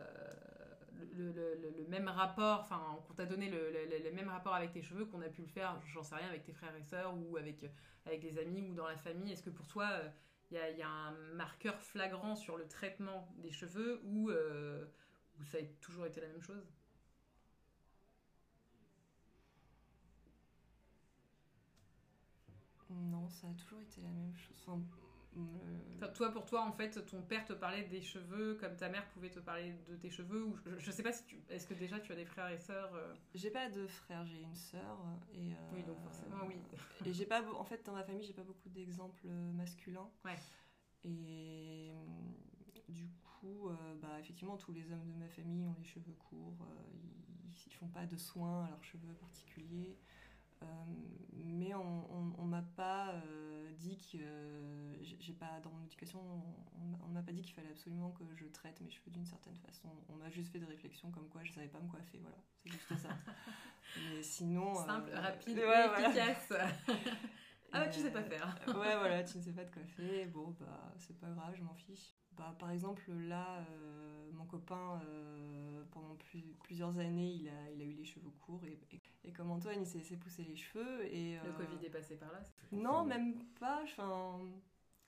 le, le- le- le même rapport, enfin, qu'on t'a donné le, même rapport avec tes cheveux qu'on a pu le faire, j'en sais rien, avec tes frères et sœurs ou avec avec des amis ou dans la famille. Est-ce que pour toi euh, il y, a, il y a un marqueur flagrant sur le traitement des cheveux ou, euh, ou ça a toujours été la même chose? Non, ça a toujours été la même chose. Enfin, euh, Enfin, toi, pour toi, en fait, ton père te parlait des cheveux comme ta mère pouvait te parler de tes cheveux ou je, je sais pas si tu. Est-ce que déjà tu as des frères et sœurs euh, J'ai pas de frère, j'ai une sœur. Et, euh, Oui, donc forcément, oui. Et j'ai pas, en fait, dans ma famille, j'ai pas beaucoup d'exemples masculins. Ouais. Et du coup, euh, bah, effectivement, tous les hommes de ma famille ont les cheveux courts, euh, ils, ils font pas de soins à leurs cheveux particuliers. Euh, mais on, on m'a pas dit que j'ai pas dans mon éducation on, on m'a pas dit qu'il fallait absolument que je traite mes cheveux d'une certaine façon on m'a juste fait des réflexions comme quoi je savais pas me coiffer voilà c'est juste ça mais sinon Simple, rapide ouais, et voilà. efficace. ah, tu Et, sais pas faire. ouais, voilà, tu ne sais pas te coiffer. Bon, bah, c'est pas grave, je m'en fiche. Bah, par exemple, là, euh, mon copain, euh, pendant plus- plusieurs années, il a, il a eu les cheveux courts. Et, et, et comme Antoine, il s'est laissé pousser les cheveux. Et, Le euh, Covid est passé par là. Non, même pas. Enfin,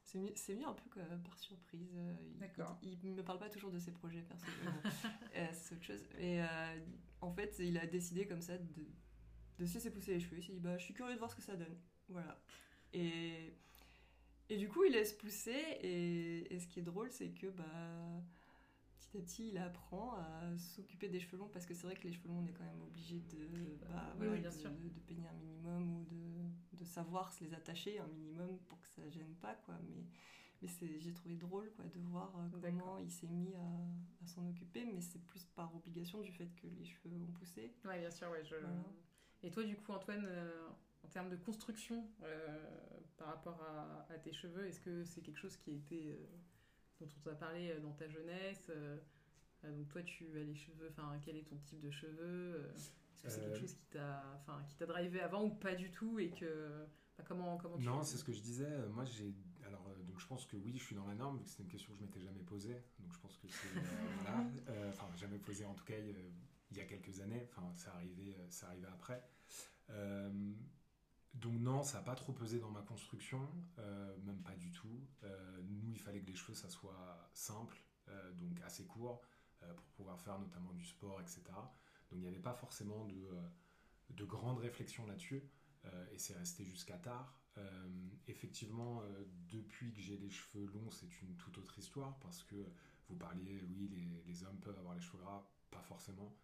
c'est venu, un peu que par surprise. Il- D'accord. Il, il me parle pas toujours de ses projets perso. mais bon, euh, c'est autre chose. Et euh, en fait, il a décidé comme ça de, de se laisser pousser les cheveux. Il s'est dit, bah, je suis curieux de voir ce que ça donne. Voilà. Et, et du coup, il laisse pousser. Et, et ce qui est drôle, c'est que bah, petit à petit, il apprend à s'occuper des cheveux longs parce que c'est vrai que les cheveux longs, on est quand même obligé de, bah, Oui, voilà, oui, bien de, peigner un minimum ou de, de savoir se les attacher un minimum pour que ça gêne pas. Quoi. Mais, mais j'ai trouvé drôle quoi, de voir euh, comment il s'est mis à, à s'en occuper. Mais c'est plus par obligation du fait que les cheveux ont poussé. Ouais, bien sûr, ouais. Je... Voilà. Et toi, du coup, Antoine, euh, en termes de construction euh, par rapport à, à tes cheveux, est-ce que c'est quelque chose qui été. euh, dont on t'a parlé euh, dans ta jeunesse euh, Donc, toi, tu as les cheveux. Enfin, quel est ton type de cheveux Est-ce que c'est quelque chose qui t'a enfin, qui t'a drivé avant ou pas du tout Et que. bah, comment, comment tu. Non, c'est ce que je disais. Moi, j'ai. Alors, donc, je pense que oui, je suis dans la norme, vu que c'était une question que je m'étais jamais posée. Donc, je pense que c'est. voilà. Enfin, jamais posée en tout cas il y a quelques années. Enfin, c'est arrivé, euh, c'est arrivé après. Euh, donc, non, ça n'a pas trop pesé dans ma construction, euh, même pas du tout. Euh, nous, il fallait que les cheveux, ça soit simple, euh, donc assez court, pour pouvoir faire notamment du sport, etc. Donc, il n'y avait pas forcément de, de grandes réflexions là-dessus. Et c'est resté jusqu'à tard. Effectivement, depuis que j'ai les cheveux longs, c'est une toute autre histoire parce que vous parliez, oui, les, hommes peuvent avoir les cheveux gras, pas forcément.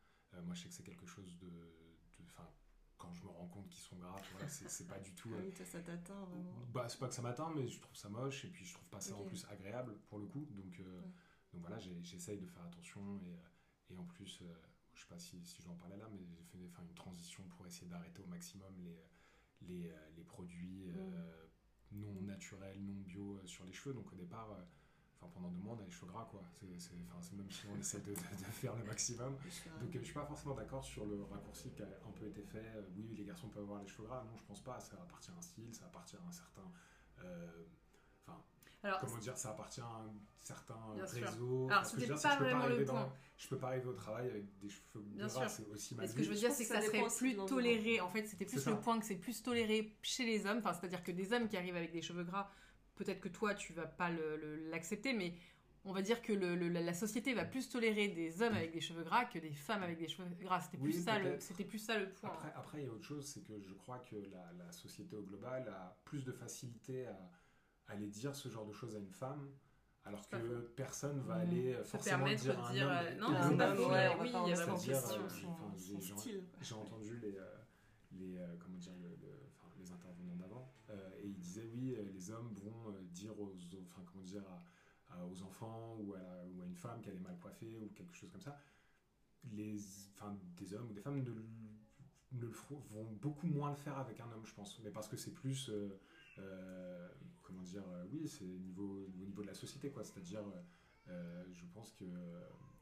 Moi, je sais que c'est quelque chose de. de- quand je me rends compte qu'ils sont gras, c'est pas du tout. Ah euh, oui, toi, ça t'atteint vraiment. bah, c'est pas que ça m'atteint, mais je trouve ça moche et puis je trouve pas ça en plus agréable pour le coup. Donc, euh, Ouais. donc voilà, j'essaye de faire attention et, euh, et en plus, euh, je sais pas si, si je en parler là, mais j'ai fait enfin, une transition pour essayer d'arrêter au maximum les, les, les produits euh, non naturels, non bio sur les cheveux. Donc au départ, enfin, pendant deux mois, on a les cheveux gras quoi. C'est c'est- enfin, c'est même si on essaie de, de- de faire le maximum. Donc euh, je suis pas forcément d'accord sur le raccourci qui a un peu été fait. Euh, oui, les garçons peuvent avoir les cheveux gras. Non, je pense pas. Ça appartient à un style, ça appartient à un certain. euh, Enfin, Alors, comment dire, ça appartient à un certain Bien sûr. réseau. Alors, Enfin, ce que je c'était veux dire, c'est pas que je peux vraiment arriver le dans- point. Je peux pas arriver au travail avec des cheveux Bien gras, c'est aussi Mais mal ce que je veux dire, c'est que que ça ça serait plus toléré. En fait, c'était plus le ça. point que c'est plus toléré chez les hommes. Enfin, c'est-à-dire que des hommes qui arrivent avec des cheveux gras, peut-être que toi, tu vas pas l'accepter, mais on va dire que le- le- la société va plus tolérer des hommes avec des cheveux gras que des femmes avec des cheveux gras. C'était plus, Oui, ça le- plus ça le point. Après, après, il y a autre chose, c'est que je crois que la, la société au global a plus de facilité à à aller dire ce genre de choses à une femme, alors que personne va Mmh. aller Se forcément permettre dire de à un dire, homme. euh, non, c'est pas euh, oui, il y a c'est-à-dire, question euh, son, enfin, son j'ai- j'ai- style. J'ai entendu les, euh, les, euh, comment dire, le- le- enfin, les intervenants d'avant, euh, et ils disaient oui, euh, les hommes vont euh, dire aux, enfin, comment dire, à- à- aux enfants ou à, la- ou à une femme qu'elle est mal coiffée ou quelque chose comme ça. Les, enfin, des hommes ou des femmes ne, le- ne le feront- vont beaucoup moins le faire avec un homme, je pense, mais parce que c'est plus, euh, euh, comment dire, euh, oui, c'est au niveau, au niveau de la société, quoi. C'est-à-dire, je pense que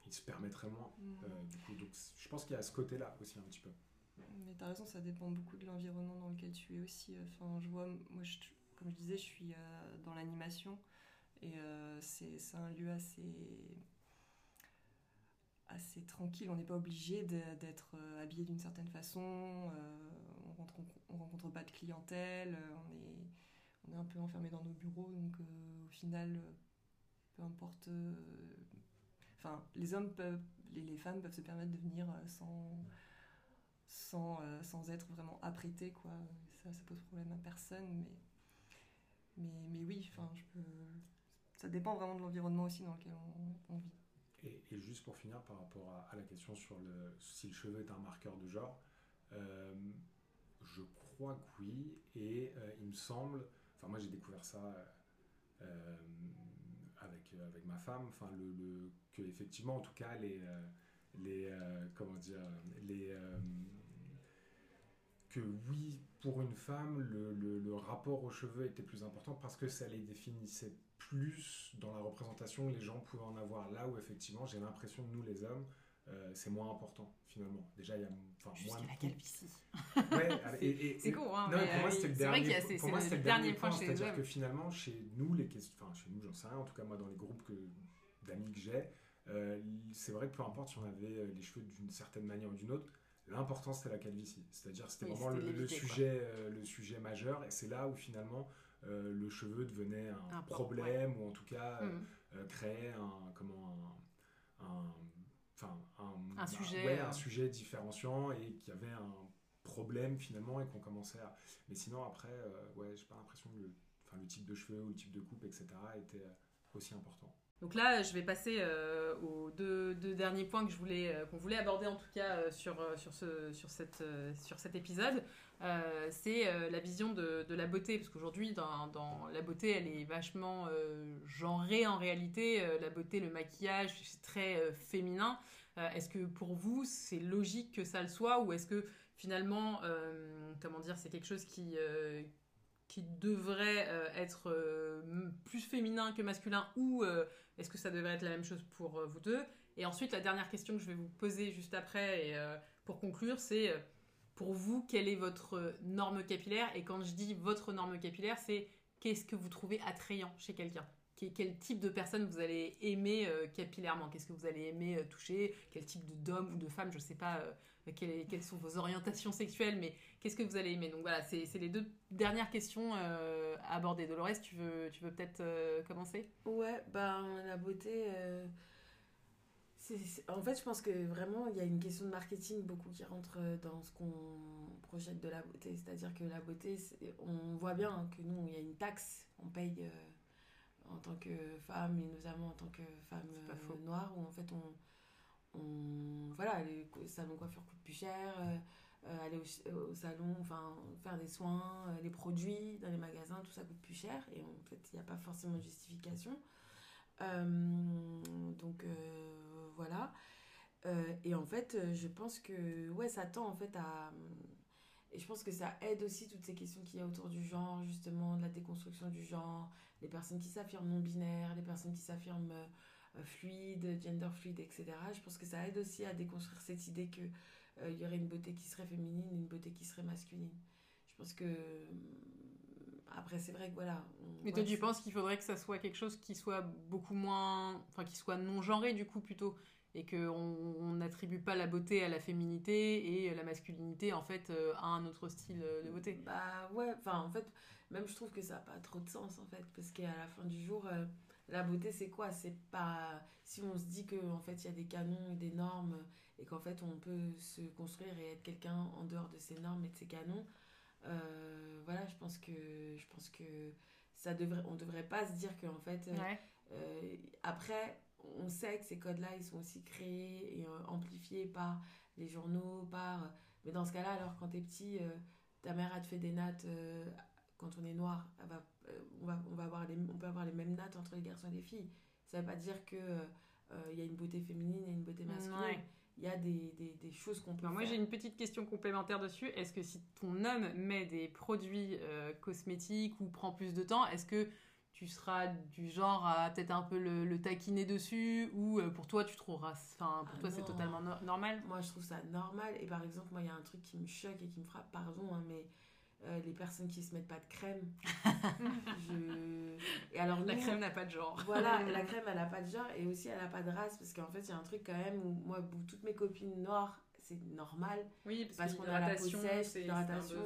ils se permettraient moins. Mm. Du coup, donc je pense qu'il y a ce côté-là aussi un petit peu. Mais t'as raison, ça dépend beaucoup de l'environnement dans lequel tu es aussi. Enfin, je vois, moi, je- comme je disais, je suis dans l'animation et euh, c'est un lieu assez assez tranquille. On n'est pas obligé d'être euh, habillé d'une certaine façon. euh, on rentre, on rencontre pas de clientèle. On est on est un peu enfermé dans nos bureaux, donc au final, peu importe. Enfin, les hommes peuvent, les, les femmes peuvent se permettre de venir sans sans, sans être vraiment apprêté quoi ça ça pose problème à personne mais mais, mais oui enfin je peux ça dépend vraiment de l'environnement aussi dans lequel on, vit Et, juste pour finir par rapport à, la question sur le, si le cheveu est un marqueur de genre, euh, je crois que oui. Et euh, il me semble, enfin moi j'ai découvert ça euh, avec, avec ma femme, enfin, le, que effectivement, en tout cas, les, les comment dire, les que oui, pour une femme, le, le, rapport aux cheveux était plus important parce que ça les définissait plus dans la représentation que les gens pouvaient en avoir. Là où effectivement, j'ai l'impression que nous, les hommes, euh, c'est moins important finalement. Déjà, il y a enfin, moins de la calvitie. Ouais, c'est con, hein, non, pour moi, c'était le dernier, pour moi, le, le dernier point, chez C'est-à-dire que finalement, chez nous, les enfin, chez nous, j'en sais rien, en tout cas, moi, dans les groupes d'amis que j'ai, euh, c'est vrai que peu importe si on avait euh, les cheveux d'une certaine manière ou d'une autre, l'important c'était la calvitie. C'est-à-dire c'était vraiment le, sujet, le sujet majeur et c'est là où finalement le cheveu devenait un, problème ou en tout cas mmh. créait un, comment, un un, sujet, un sujet différenciant et qu'il y avait un problème finalement et qu'on commençait à. Mais sinon, après, euh, ouais, j'ai pas l'impression que le, le type de cheveux ou le type de coupe, etc., était aussi important. Donc là, je vais passer euh, aux deux, derniers points que je voulais, euh, qu'on voulait aborder en tout cas sur, sur, ce, sur, cette, sur cet épisode. c'est la vision de, de, la beauté, parce qu'aujourd'hui, dans, dans, la beauté, elle est vachement genrée en réalité. la beauté, le maquillage, c'est très féminin. est-ce que pour vous, c'est logique que ça le soit, ou est-ce que finalement, comment dire, c'est quelque chose qui qui devrait être plus féminin que masculin ou est-ce que ça devrait être la même chose pour euh, vous deux? Et ensuite, la dernière question que je vais vous poser juste après, et euh, pour conclure, c'est euh, pour vous, quelle est votre norme capillaire? Et quand je dis votre norme capillaire, c'est qu'est-ce que vous trouvez attrayant chez quelqu'un? Quel type de personne vous allez aimer capillairement? Qu'est-ce que vous allez aimer toucher? Quel type d'homme ou de femme? Je ne sais pas quelles, sont vos orientations sexuelles, mais qu'est-ce que vous allez aimer? Donc voilà, c'est les deux dernières questions à aborder. Dolores, tu veux, tu veux peut-être commencer? Ouais, ben la beauté. en fait, je pense que vraiment, il y a une question de marketing beaucoup qui rentre dans ce qu'on projette de la beauté. C'est-à-dire que la beauté, on voit bien que nous, il y a une taxe, on paye en tant que femme, et notamment en tant que femme noire, où en fait on voilà, les salons coiffure coûtent plus cher, euh, euh, aller au, salon, enfin, faire des soins, euh, les produits dans les magasins, tout ça coûte plus cher et en fait, il n'y a pas forcément de justification. donc voilà. et en fait, je pense que ouais, ça tend en fait à. Et je pense que ça aide aussi toutes ces questions qu'il y a autour du genre, justement, de la déconstruction du genre, les personnes qui s'affirment non-binaires, les personnes qui s'affirment euh, fluide, gender fluide, etc. Je pense que ça aide aussi à déconstruire cette idée que euh, y aurait une beauté qui serait féminine et une beauté qui serait masculine. Je pense que euh, après c'est vrai que voilà. Mais toi tu penses qu'il faudrait que ça soit quelque chose qui soit beaucoup moins, enfin qui soit non genré du coup plutôt et qu'on n'attribue pas la beauté à la féminité et la masculinité en fait à un autre style de beauté? Bah ouais, enfin en fait même je trouve que ça n'a pas trop de sens en fait parce qu'à la fin du jour la beauté c'est quoi? C'est pas si on se dit que en fait il y a des canons et des normes et qu'en fait on peut se construire et être quelqu'un en dehors de ces normes et de ces canons euh, voilà je pense que je pense que ça devrait on devrait pas se dire que en fait euh, euh, après on sait que ces codes là ils sont aussi créés et amplifiés par les journaux par mais dans ce cas là alors quand t'es petit ta mère a te fait des nattes quand on est noir, va, euh, on, va, on, va avoir les, on peut avoir les mêmes nattes entre les garçons et les filles. Ça ne veut pas dire qu'il euh, y a une beauté féminine et une beauté masculine. Il y a des, des, des choses qu'on peut Moi, j'ai une petite question complémentaire dessus. Est-ce que si ton homme met des produits euh, cosmétiques ou prend plus de temps, est-ce que tu seras du genre à peut-être un peu le, taquiner dessus ou pour toi tu trouveras enfin pour ah toi c'est totalement normal? Moi je trouve ça normal et par exemple moi il y a un truc qui me choque et qui me frappe pardon hein, mais euh, les personnes qui se mettent pas de crème. Et alors la crème n'a pas de genre. voilà, la crème elle a pas de genre et aussi elle a pas de race parce qu'en fait il y a un truc quand même où moi toutes mes copines noires c'est normal. Oui, parce, qu'on a la peau sèche, l'hydratation,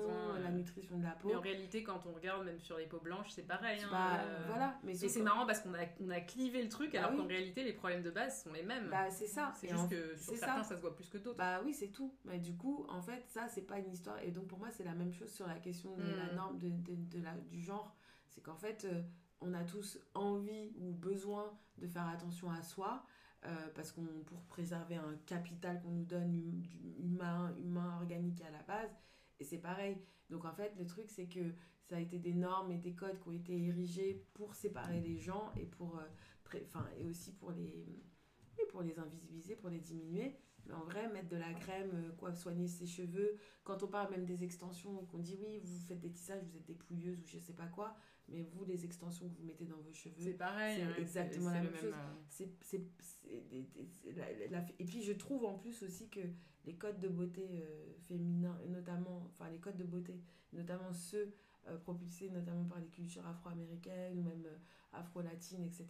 la nutrition de la peau. Mais en réalité, quand on regarde même sur les peaux blanches, c'est pareil. Hein, bah, euh, Voilà. Mais et c'est marrant parce qu'on a, on a clivé le truc, bah alors qu'en réalité, les problèmes de base sont les mêmes. Bah, c'est ça. C'est juste que sur certains, ça. se voit plus que d'autres. Bah oui, c'est tout. Mais du coup, en fait, ça, c'est pas une histoire. Et donc, pour moi, c'est la même chose sur la question de la hmm. norme de, de, la, du genre. C'est qu'en fait, euh, on a tous envie ou besoin de faire attention à soi. Euh, parce qu'on pour préserver un capital qu'on nous donne humain, humain organique à la base. Et c'est pareil. Donc en fait, le truc, c'est que ça a été des normes et des codes qui ont été érigés pour séparer les gens et pour, euh, enfin, et aussi pour les, pour les invisibiliser, pour les diminuer. Mais en vrai, mettre de la crème, euh, quoi, soigner ses cheveux. Quand on parle même des extensions, qu'on dit oui, vous faites des tissages, vous êtes des pouilleuses ou je sais pas quoi. Mais vous, les extensions que vous mettez dans vos cheveux, C'est pareil. C'est ouais, exactement la même chose. et puis je trouve en plus aussi que les codes de beauté euh, féminins notamment enfin les codes de beauté notamment ceux euh, propulsés notamment par les cultures afro-américaines ou même euh, afro-latines etc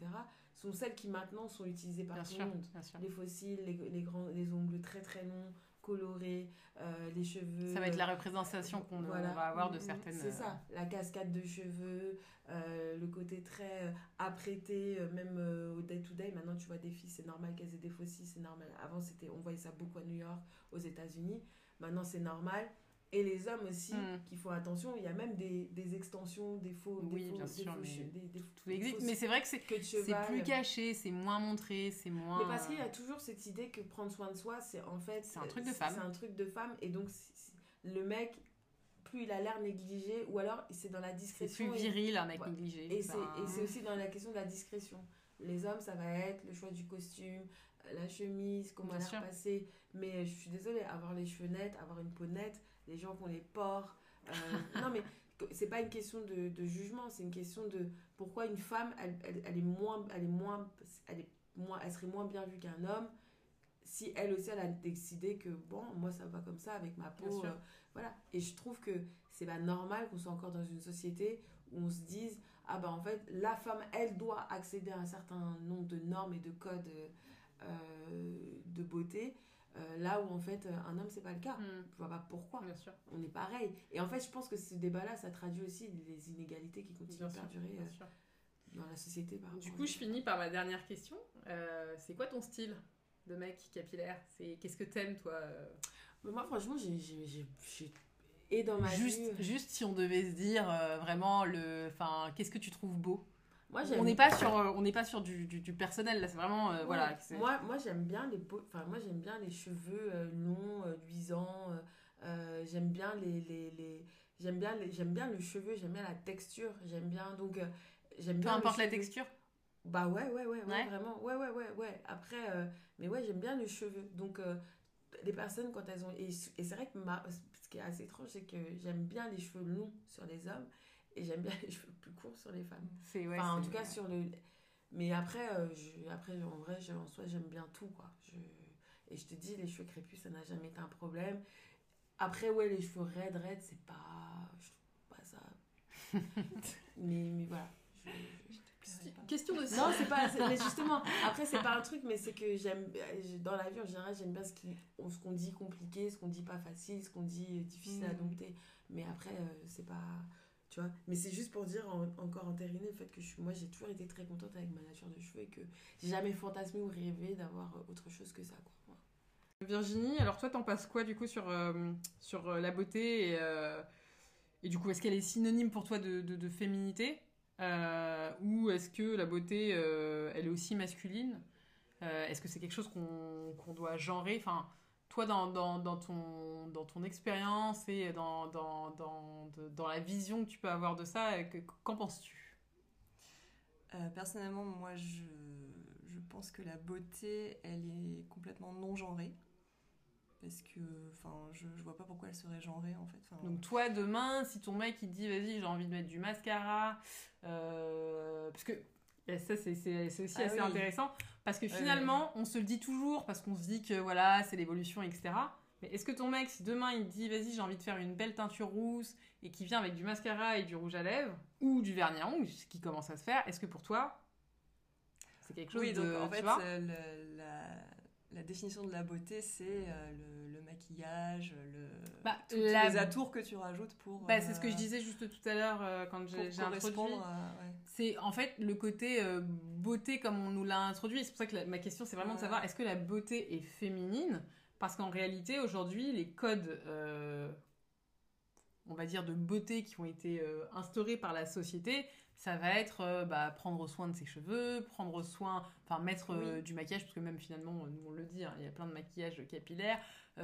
sont celles qui maintenant sont utilisées par Bien tout le monde les fossiles les, les grands les ongles très très longs colorés euh, les cheveux Ça va être la représentation qu'on Voilà. va avoir de Mhm. certaines. C'est ça, la cascade de cheveux, euh, le côté très euh, apprêté, même euh, au day-to-day. Maintenant, tu vois des filles, c'est normal qu'elles aient des faux c'est normal. Avant, c'était, on voyait ça beaucoup à New York, aux États-Unis. Maintenant, c'est normal. Et les hommes aussi, Mhm. qui font attention. Il y a même des, des extensions, des faux. des Oui, faux- bien des sûr, faux mais des- des- Tout des existe. Mais c'est vrai que c'est c'est plus caché, c'est moins montré, c'est moins. Mais parce qu'il y a toujours cette idée que prendre soin de soi, c'est en fait. C'est un truc de c'est- femme. C'est un truc de femme. Et donc, c'est- c'est- le mec, plus il a l'air négligé, ou alors c'est dans la C'est discrétion. plus et- viril, un mec Ouais. négligé. Et c'est, c'est aussi dans la question de la discrétion. Les hommes, ça va être le choix du costume, la chemise, comment elle a sûr. repassé. Mais je suis désolée, avoir les cheveux nets, avoir une peau nette, les gens qui ont les pores. euh, non, mais c'est pas une question de, de jugement, c'est une question de pourquoi une femme, elle, elle, elle est moins, elle est moins, elle est moins, elle serait moins bien vue qu'un homme si elle aussi elle a décidé que bon, moi ça va comme ça avec ma peau. euh, voilà. Et je trouve que c'est pas normal qu'on soit encore dans une société où on se dise ah ben en fait la femme elle doit accéder à un certain nombre de normes et de codes euh, de beauté euh, là où en fait euh, un homme c'est pas le cas. Hmm, je vois pas pourquoi. Bien sûr, on est pareil. Et en fait je pense que ce débat là ça traduit aussi les inégalités qui continuent bien à perdurer bien euh, dans la société par Du coup, je finis par ma dernière question. Euh, c'est quoi ton style de mec capillaire? C'est qu'est-ce que t'aimes toi Mais moi franchement j'ai j'ai- j'ai- j'ai- et dans ma Juste, vie, juste si on devait se dire euh, vraiment le, enfin, qu'est-ce que tu trouves beau? Moi On n'est pas sur, euh, on n'est pas sur du, du, du personnel là. C'est vraiment, euh, Ouais. voilà. Moi, moi j'aime bien les enfin moi j'aime bien les cheveux euh, longs, euh, luisants. euh, euh, j'aime bien les, les, les- j'aime bien les- j'aime bien le cheveu, j'aime bien la texture, j'aime bien donc j'aime Peu bien. le importe la cheveu. texture? Bah ouais ouais ouais, ouais, Ouais. vraiment ouais ouais ouais ouais. Après mais ouais j'aime bien les cheveux donc les personnes quand elles ont et, et c'est vrai que ma, ce qui est assez étrange c'est que j'aime bien les cheveux longs sur les hommes et j'aime bien les cheveux plus courts sur les femmes. C'est ouais, Enfin, en tout cas, sur le. Mais après, euh, je... après en vrai, je- en soi, j'aime bien tout, quoi. Je... Et je te dis, les cheveux crépus, ça n'a jamais été un problème. Après, ouais, les cheveux raides, raides, c'est pas. Je trouve pas ça. mais, mais voilà. Je- je- Question de Non, c'est pas. Mais justement, après, c'est pas un truc, mais c'est que j'aime. euh, Dans la vie, en général, j'aime bien ce qui- ce qu'on dit compliqué, ce qu'on dit pas facile, ce qu'on dit difficile à Mhm. dompter. Mais après, euh, c'est pas. Tu vois. Mais c'est juste pour dire, en- encore entériner le fait que je, moi, j'ai toujours été très contente avec ma nature de cheveux et que j'ai jamais fantasmé ou rêvé d'avoir euh, autre chose que ça, quoi. Virginie, alors toi, t'en passes quoi du coup sur, euh, sur euh, la beauté et, et du coup, est-ce qu'elle est synonyme pour toi de, de, féminité Ou est-ce que la beauté, elle est aussi masculine Est-ce que c'est quelque chose qu'on qu'on doit genrer? Enfin, Toi, dans, dans, dans ton, dans ton expérience et dans, dans, dans, de- dans la vision que tu peux avoir de ça, euh, que- qu'en penses-tu? Euh, personnellement, moi, je, je pense que la beauté, elle est complètement non genrée. Parce que, enfin, je, je vois pas pourquoi elle serait genrée, en fait. Enfin, Donc toi, demain, si ton mec il te dit vas-y j'ai envie de mettre du mascara, euh, parce que et ça c'est aussi Ah assez oui. intéressant, parce que finalement on se le dit toujours, parce qu'on se dit que voilà c'est l'évolution etc. Mais est-ce que ton mec, si demain il te dit vas-y j'ai envie de faire une belle teinture rousse et qui vient avec du mascara et du rouge à lèvres ou du vernis à ongles, ce qui commence à se faire, est-ce que pour toi c'est quelque chose oui, de donc tu vois euh, le- la, la définition de la beauté, c'est euh, le, le maquillage, le, Bah, tous la- les atours que tu rajoutes pour. Bah, c'est ce que euh, je disais juste tout à l'heure euh, quand j'ai introduit. ouais. C'est en fait le côté beauté comme on nous l'a introduit. C'est pour ça que la- ma question c'est vraiment de savoir est-ce que la beauté est féminine? Parce qu'en réalité aujourd'hui les codes, on va dire de beauté qui ont été euh, instaurés par la société, ça va être euh, bah, prendre soin de ses cheveux, prendre soin, enfin mettre euh, du maquillage parce que même finalement nous on le dit, hein, il y a plein de maquillage capillaire,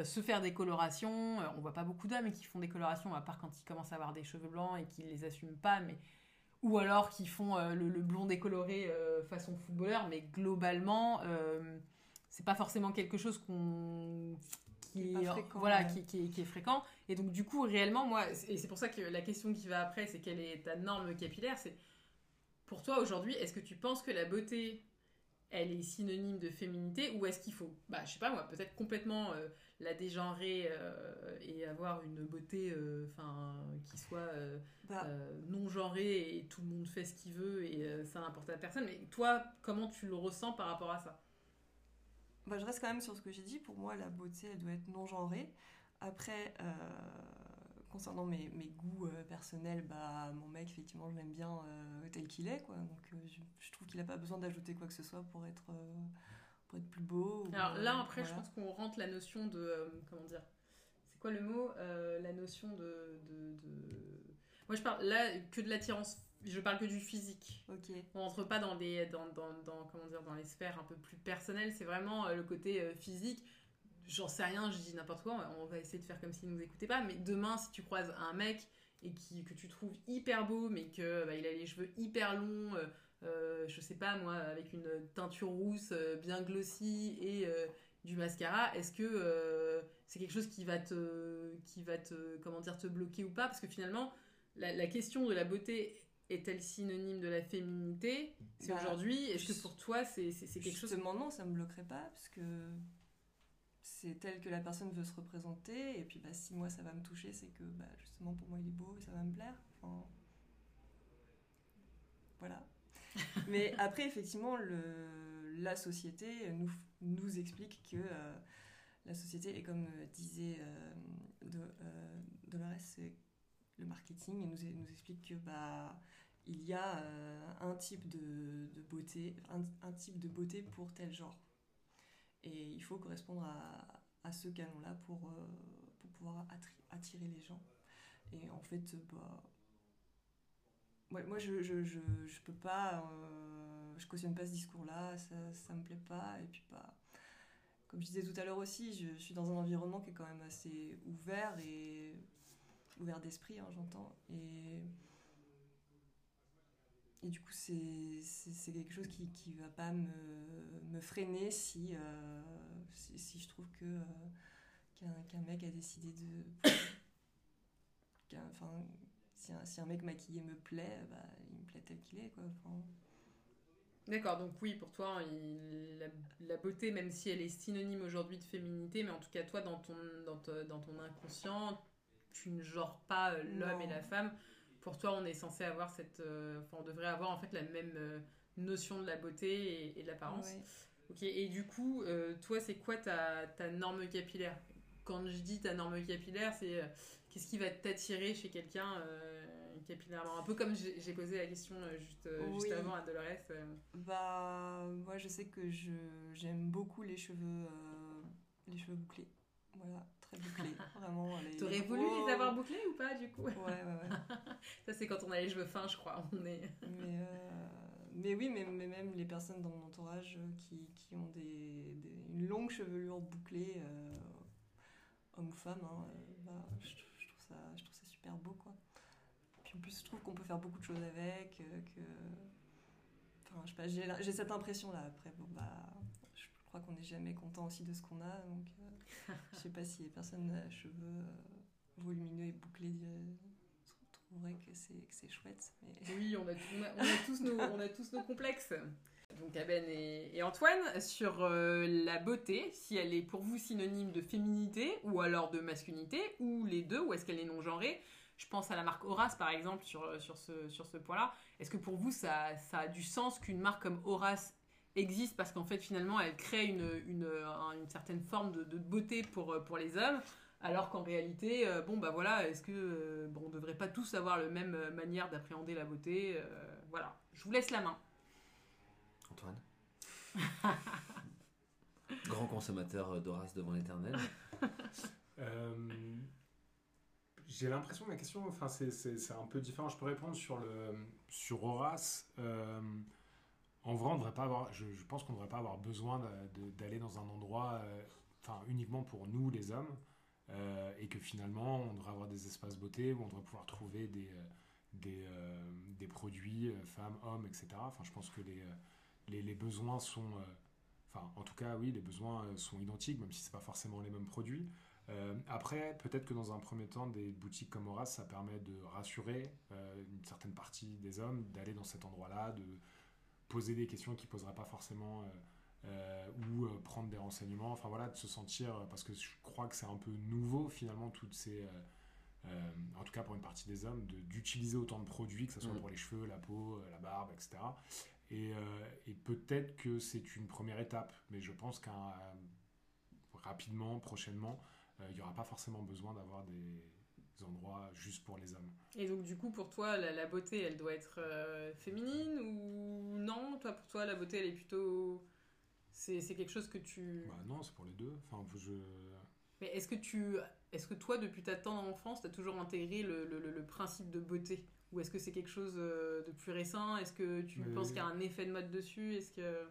se faire des colorations. On voit pas beaucoup d'hommes qui font des colorations à part quand ils commencent à avoir des cheveux blancs et qu'ils les assument pas, mais ou alors qui font le, le blond décoloré façon footballeur, mais globalement, c'est pas forcément quelque chose qu'on qui est fréquent, voilà ouais. qui, qui est, qui est fréquent et donc du coup réellement moi et c'est pour ça que la question qui va après c'est quelle est ta norme capillaire c'est pour toi aujourd'hui est-ce que tu penses que la beauté elle est synonyme de féminité ou est-ce qu'il faut bah je sais pas moi peut-être complètement euh, la dégenrer euh, et avoir une beauté euh, enfin qui soit Bah, non genrée et tout le monde fait ce qu'il veut et ça n'importe à personne. Mais toi, comment tu le ressens par rapport à ça? Bah, je reste quand même sur ce que j'ai dit. Pour moi, la beauté, elle doit être non genrée. Après, euh, concernant mes, mes goûts euh, personnels, bah, mon mec, effectivement, je l'aime bien euh, tel qu'il est. Quoi. Donc, je, je trouve qu'il n'a pas besoin d'ajouter quoi que ce soit pour être, pour être plus beau. ou, Alors là, après, je pense qu'on rentre la notion de. comment dire C'est quoi le mot La notion de, de, de- Moi, je parle là que de l'attirance. Je parle que du physique. Ok. On rentre pas dans des dans, dans, dans- comment dire dans les sphères un peu plus personnelles. C'est vraiment euh, le côté euh, physique. J'en sais rien, je dis n'importe quoi. On va essayer de faire comme s'il nous écoutait pas. Mais demain, si tu croises un mec et qui, que tu trouves hyper beau, mais que bah, il a les cheveux hyper longs, euh, euh, je sais pas moi, avec une teinture rousse euh, bien glossy et du mascara, est-ce que c'est quelque chose qui va te qui va te comment dire te bloquer ou pas? Parce que finalement, la, la question de la beauté est-elle synonyme de la féminité? C'est Bah, aujourd'hui. Est-ce que pour toi, c'est quelque chose? Justement, non, ça me bloquerait pas, parce que c'est tel que la personne veut se représenter, et puis bah, si moi ça va me toucher, c'est que bah, justement pour moi il est beau et ça va me plaire. Enfin, voilà. Mais après, effectivement, le, la société nous, nous explique que euh, la société, et comme euh, disait euh, de, euh, Dolores, c'est le marketing, nous, nous explique que bah, il y a euh, un type de, beauté, un, type de beauté pour tel genre. Et il faut correspondre à, à ce canon-là pour, euh, pour pouvoir attirer les gens. Et en fait, bah, moi, je, je, je, peux pas, euh, je cautionne pas ce discours-là, ça, ça me plaît pas. Et puis, bah, comme je disais tout à l'heure aussi, je, je suis dans un environnement qui est quand même assez ouvert et ouvert d'esprit, hein, j'entends. Et et du coup, c'est quelque chose qui qui va pas me, me freiner si, euh, si, si je trouve que euh, qu'un mec a décidé de. Enfin, si un, si un mec maquillé me plaît, bah, il me plaît tel qu'il est, quoi. Enfin, D'accord, donc oui, pour toi, il- la, la beauté, même si elle est synonyme aujourd'hui de féminité, mais en tout cas, toi, dans ton, dans te- dans ton inconscient, tu ne genres pas euh, l'homme et la femme. Pour toi, on est censé avoir cette. euh, Enfin, on devrait avoir en fait la même euh, notion de la beauté et, et de l'apparence. ouais. Ok, et du coup, euh, toi, c'est quoi ta, ta norme capillaire? Quand je dis ta norme capillaire, c'est qu'est-ce qui va t'attirer chez quelqu'un capillairement? Un peu comme j'ai posé la question juste, juste avant à Dolores. Bah, moi, je sais que j'aime beaucoup les cheveux, les cheveux bouclés. Voilà, très bouclés, vraiment. T'aurais voulu les avoir bouclés ou pas, du coup? Ouais, ouais, ouais. Ça, c'est quand on a les cheveux fins, je crois. On est... Mais, euh, mais oui, mais, mais même les personnes dans mon entourage euh, qui, qui ont des, des- une longue chevelure bouclée, euh, homme ou femme, hein, bah, je, je trouve ça, je trouve ça super beau, quoi. Puis en plus, je trouve qu'on peut faire beaucoup de choses avec, que... Enfin, je sais pas, j'ai j'ai cette impression-là. Après, bon, bah, je crois qu'on n'est jamais content aussi de ce qu'on a, donc euh, je sais pas si les personnes à cheveux euh, volumineux et bouclés diraient- trouveraient que c'est que c'est chouette. Oui, on a, tous nos, on a tous nos complexes. Donc, Aben et, Antoine, sur euh, la beauté, si elle est pour vous synonyme de féminité ou alors de masculinité, ou les deux, ou est-ce qu'elle est non-genrée? Je pense à la marque Horace, par exemple, sur, sur ce, sur ce point-là. Est-ce que pour vous, ça, ça a du sens qu'une marque comme Horace existe parce qu'en fait, finalement, elle crée une, une, un- une certaine forme de, de beauté pour, pour les hommes alors qu'en réalité, euh, bon bah voilà, est-ce que euh, bon, on devrait pas tous avoir la même euh, manière d'appréhender la beauté euh, Voilà, je vous laisse la main. Antoine Grand consommateur euh, d'Horace devant l'éternel. Euh, J'ai l'impression que ma question, enfin, c'est- c'est c'est un peu différent. Je peux répondre sur, le, sur Horace. En vrai, on devrait pas avoir, je, pense qu'on ne devrait pas avoir besoin d'aller dans un endroit euh, enfin, uniquement pour nous, les hommes. euh, et que finalement, on devrait avoir des espaces beauté où on devrait pouvoir trouver des, euh, produits femmes, hommes, etc. Enfin, je pense que les, besoins sont. Enfin, en tout cas, oui, les besoins sont identiques, même si c'est pas forcément les mêmes produits. Après, peut-être que dans un premier temps, des boutiques comme Horace, ça permet de rassurer une certaine partie des hommes, d'aller dans cet endroit-là, de poser des questions qu'ils poseraient pas forcément, euh, euh, ou euh, prendre des renseignements. Enfin voilà, de se sentir, parce que je crois que c'est un peu nouveau finalement toutes ces, euh, en tout cas pour une partie des hommes, de- d'utiliser autant de produits, que ce soit Mm. pour les cheveux, la peau, la barbe, etc. Et, euh, et peut-être que c'est une première étape, mais je pense qu'un euh, rapidement, prochainement, il n'y aura pas forcément besoin d'avoir des endroits juste pour les hommes. Et donc, du coup, pour toi, la, la beauté, elle doit être euh, féminine ou non? Toi, pour toi, la beauté, elle est plutôt. C'est c'est quelque chose que tu. Bah non, c'est pour les deux. Enfin, je... Mais est-ce que tu. Est-ce que toi, depuis ta tendre enfance, tu as toujours intégré le, le- le- principe de beauté? Ou est-ce que c'est quelque chose euh, de plus récent? Est-ce que tu Mais- penses qu'il y a un effet de mode dessus? Est-ce que.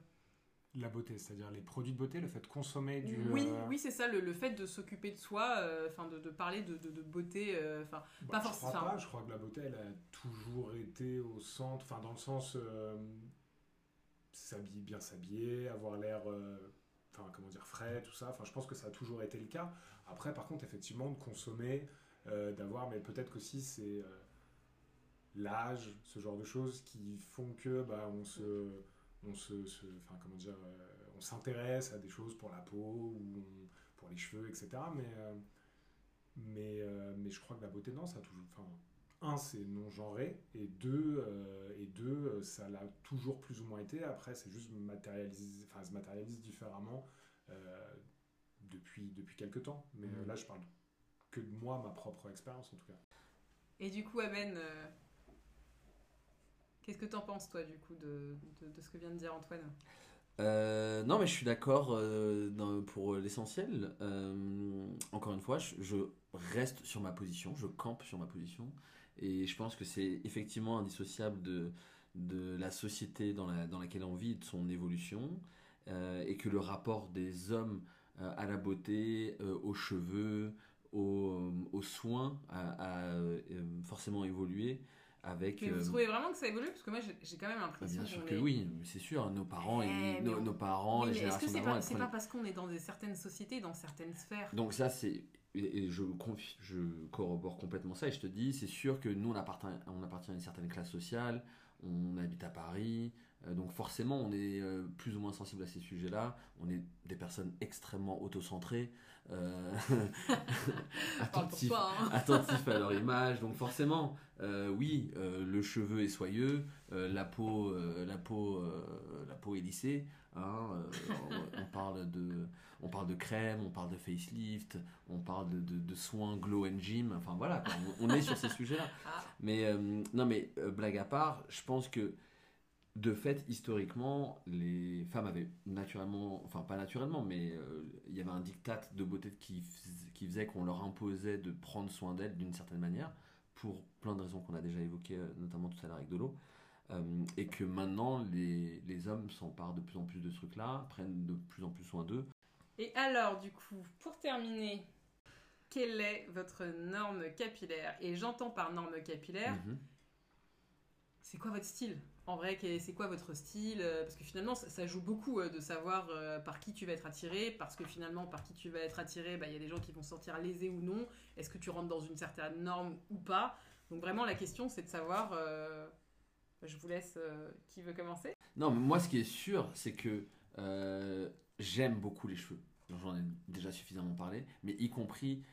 La beauté, c'est-à-dire les produits de beauté, le fait de consommer du... Oui, euh, oui c'est ça, le, le fait de s'occuper de soi, euh, enfin de, de parler de, de- de beauté, euh, enfin Bah, Pas je forcément- crois pas, je crois que la beauté, elle a toujours été au centre, enfin dans le sens euh, s'habiller, bien s'habiller, avoir l'air, euh, enfin comment dire, frais, tout ça. Enfin, je pense que ça a toujours été le cas. Après, par contre, effectivement, de consommer, euh, d'avoir, mais peut-être qu'aussi c'est euh, l'âge, ce genre de choses qui font que bah, on se, on se, se- enfin comment dire, euh, on s'intéresse à des choses pour la peau ou on- pour les cheveux, etc. Mais euh, mais, euh, mais je crois que la beauté, non, ça a toujours. Enfin, un, c'est non genré, et deux, euh, et deux ça l'a toujours plus ou moins été. Après, c'est juste matérialisé, enfin, se matérialise différemment euh, depuis, depuis quelques temps. Mais Mhm. là, je parle que de moi, ma propre expérience en tout cas. Et du coup, Amen, euh, qu'est-ce que t'en penses, toi, du coup, de, de, ce que vient de dire Antoine? Euh, non, mais je suis d'accord euh, pour l'essentiel. Euh, encore une fois, je, reste sur ma position, je campe sur ma position. Et je pense que c'est effectivement indissociable de, de la société dans, la, dans laquelle on vit, de son évolution. et que le rapport des hommes à la beauté, aux cheveux, aux, aux soins a, forcément évolué avec... Mais vous euh, trouvez vraiment que ça évolue? Parce que moi, j'ai quand même bah, l'impression bien sûr que est- oui, c'est sûr. Nos parents, ils- mais nos, parents, Oui, les mais est-ce que générations c'est pas, parce qu'on est dans des certaines sociétés, dans certaines sphères? Donc ça, c'est... Et et je, je corrobore complètement ça et je te dis, c'est sûr que nous, on appartient, on appartient à une certaine classe sociale, on habite à Paris, donc forcément, on est euh, plus ou moins sensible à ces sujets-là, on est des personnes extrêmement autocentrées, euh, attentifs, toi, hein. attentifs à leur image. Donc forcément, euh, oui, euh, le cheveu est soyeux, euh, la peau, euh, la peau, euh, la peau est lissée. hein, euh, on, on parle de, on parle de crème, on parle de facelift, on parle de, de- de soins glow and gym. Enfin voilà, on, on est sur ces sujets-là. Ah. Mais euh, non, mais euh, blague à part, je pense que de fait, historiquement, les femmes avaient naturellement, enfin pas naturellement, mais euh, il y avait un diktat de beauté qui, fais- qui faisait qu'on leur imposait de prendre soin d'elles d'une certaine manière, pour plein de raisons qu'on a déjà évoquées, euh, notamment tout à l'heure avec de l'eau. Euh, et que maintenant, les, les hommes s'emparent de plus en plus de ce truc-là, prennent de plus en plus soin d'eux. Et alors, du coup, pour terminer, quelle est votre norme capillaire? Et j'entends par norme capillaire, Mhm. c'est quoi votre style? En vrai, c'est quoi votre style Euh, Parce que finalement, ça, joue beaucoup euh, de savoir euh, par qui tu vas être attiré, parce que finalement, par qui tu vas être attiré, bah, il y a des gens qui vont sortir lésés ou non. Est-ce que tu rentres dans une certaine norme ou pas? Donc vraiment, la question, c'est de savoir... Je vous laisse... Qui veut commencer Non, mais moi, ce qui est sûr, c'est que j'aime beaucoup les cheveux. J'en ai déjà suffisamment parlé, mais y compris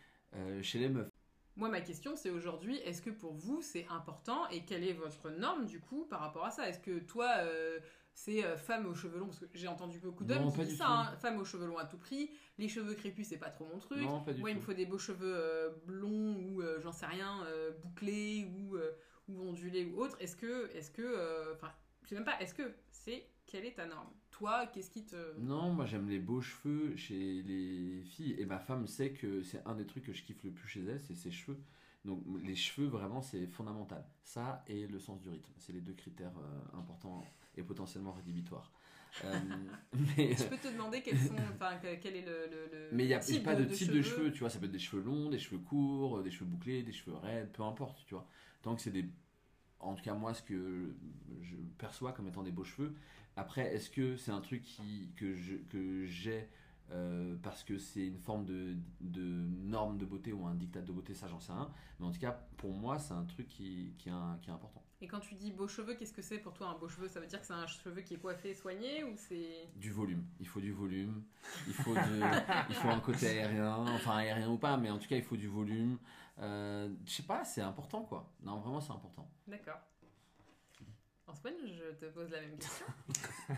chez les meufs. Moi, ma question, c'est aujourd'hui, est-ce que pour vous, c'est important et quelle est votre norme, du coup, par rapport à ça? Est-ce que toi, euh, c'est euh, femme aux cheveux longs? Parce que j'ai entendu beaucoup d'hommes qui disent ça, hein, femme aux cheveux longs à tout prix, les cheveux crépus, c'est pas trop mon truc. Non, Moi, il me faut des beaux cheveux euh, blonds ou, j'en sais rien, bouclés ou, ou ondulés ou autre. Est-ce que, est-ce que, enfin, je sais même pas, est-ce que c'est, quelle est ta norme? Toi, qu'est-ce qui te... Non, moi j'aime les beaux cheveux chez les filles et ma femme sait que c'est un des trucs que je kiffe le plus chez elle, c'est ses cheveux. Donc les cheveux vraiment c'est fondamental. Ça et le sens du rythme, c'est les deux critères euh, importants et potentiellement rédhibitoires. Euh, mais Je peux te demander quels sont, enfin, que- quel est le, le- le mais il n'y a type pas de, type de cheveux, tu vois, ça peut être des cheveux longs, des cheveux courts, des cheveux bouclés, des cheveux raides, peu importe, tu vois. Tant que c'est des en tout cas moi, ce que je perçois comme étant des beaux cheveux. Après, est-ce que c'est un truc qui, que j'ai euh, parce que c'est une forme de, de norme de beauté ou un dictat de beauté, ça j'en sais rien. Mais en tout cas, pour moi, c'est un truc qui, qui, est, un- qui est important. Et quand tu dis beau cheveux, qu'est-ce que c'est pour toi un beau cheveu? Ça veut dire que c'est un cheveu qui est coiffé et soigné ou c'est. Du volume. Il faut du volume. Il faut, de- il faut un côté aérien. Enfin, aérien ou pas, mais en tout cas, il faut du volume. Euh, je sais pas, c'est important quoi. Non, vraiment, c'est important. D'accord. Antoine, je te pose la même question.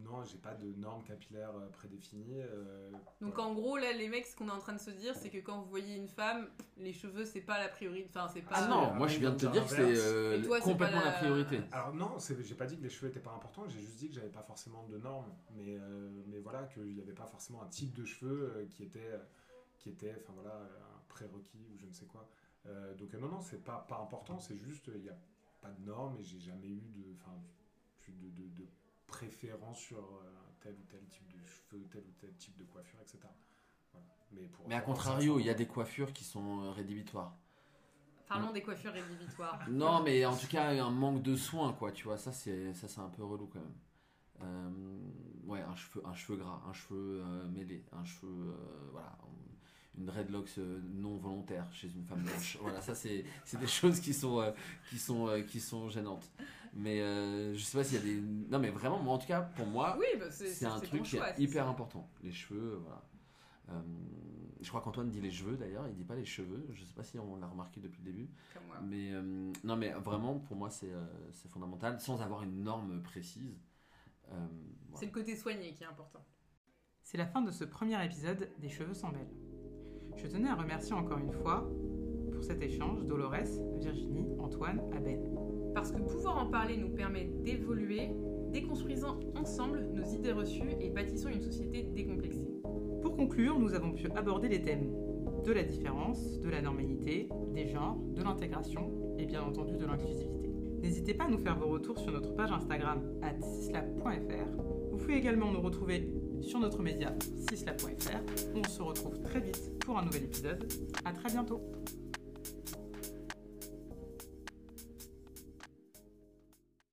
Non, j'ai pas de normes capillaires euh, prédéfinies. euh, Donc voilà. en gros, là, les mecs, ce qu'on est en train de se dire, c'est que quand vous voyez une femme, les cheveux, c'est pas la priorité. Enfin, c'est pas. Ah non, moi je viens de te dire que c'est euh, complètement la- la priorité. Alors non, j'ai pas dit que les cheveux étaient pas importants, j'ai juste dit que j'avais pas forcément de normes, mais, euh, mais voilà, qu'il n'y avait pas forcément un type de cheveux qui était, qui était enfin voilà, prérequis ou je ne sais quoi. Euh, donc euh, non, non, c'est pas, pas important, c'est juste, il n'y a pas de normes et j'ai jamais eu de, enfin, de, de, de préférence sur euh, tel ou tel type de cheveux, tel ou tel type de coiffure, etc. Voilà. Mais, pour Mais à contrario, il y a des coiffures qui sont euh, rédhibitoires. Parlons des coiffures rédhibitoires. Non, mais en tout cas, un manque de soin, quoi, tu vois, ça c'est ça c'est un peu relou quand même. Euh, ouais, un cheveu, un cheveu gras, un cheveu euh, mêlé, un cheveu, euh, voilà, une dreadlocks euh, non volontaire chez une femme blanche. voilà, ça c'est c'est des choses qui sont euh, qui sont euh, qui sont gênantes. Mais euh, je sais pas s'il y a des, non mais vraiment, moi en tout cas pour moi, Oui, bah, c'est un truc qui est hyper ça. important. Les cheveux, voilà. Euh, je crois qu'Antoine dit les cheveux d'ailleurs, il dit pas les cheveux. Je sais pas si on l'a remarqué depuis le début. Comme moi. Mais euh, non, mais vraiment, pour moi, c'est euh, c'est fondamental, sans avoir une norme précise. Euh, voilà. C'est le côté soigné qui est important. C'est la fin de ce premier épisode des Cheveux sans belle. Je tenais à remercier encore une fois pour cet échange Dolores, Virginie, Antoine, Aben. Parce que pouvoir en parler nous permet d'évoluer, déconstruisant ensemble nos idées reçues et bâtissant une société décomplexée. Pour conclure, nous avons pu aborder les thèmes de la différence, de la normalité, des genres, de l'intégration et bien entendu de l'inclusivité. N'hésitez pas à nous faire vos retours sur notre page Instagram at cislab.fr. Vous pouvez également nous retrouver sur notre média cislab.fr. On se retrouve très vite pour un nouvel épisode. À très bientôt.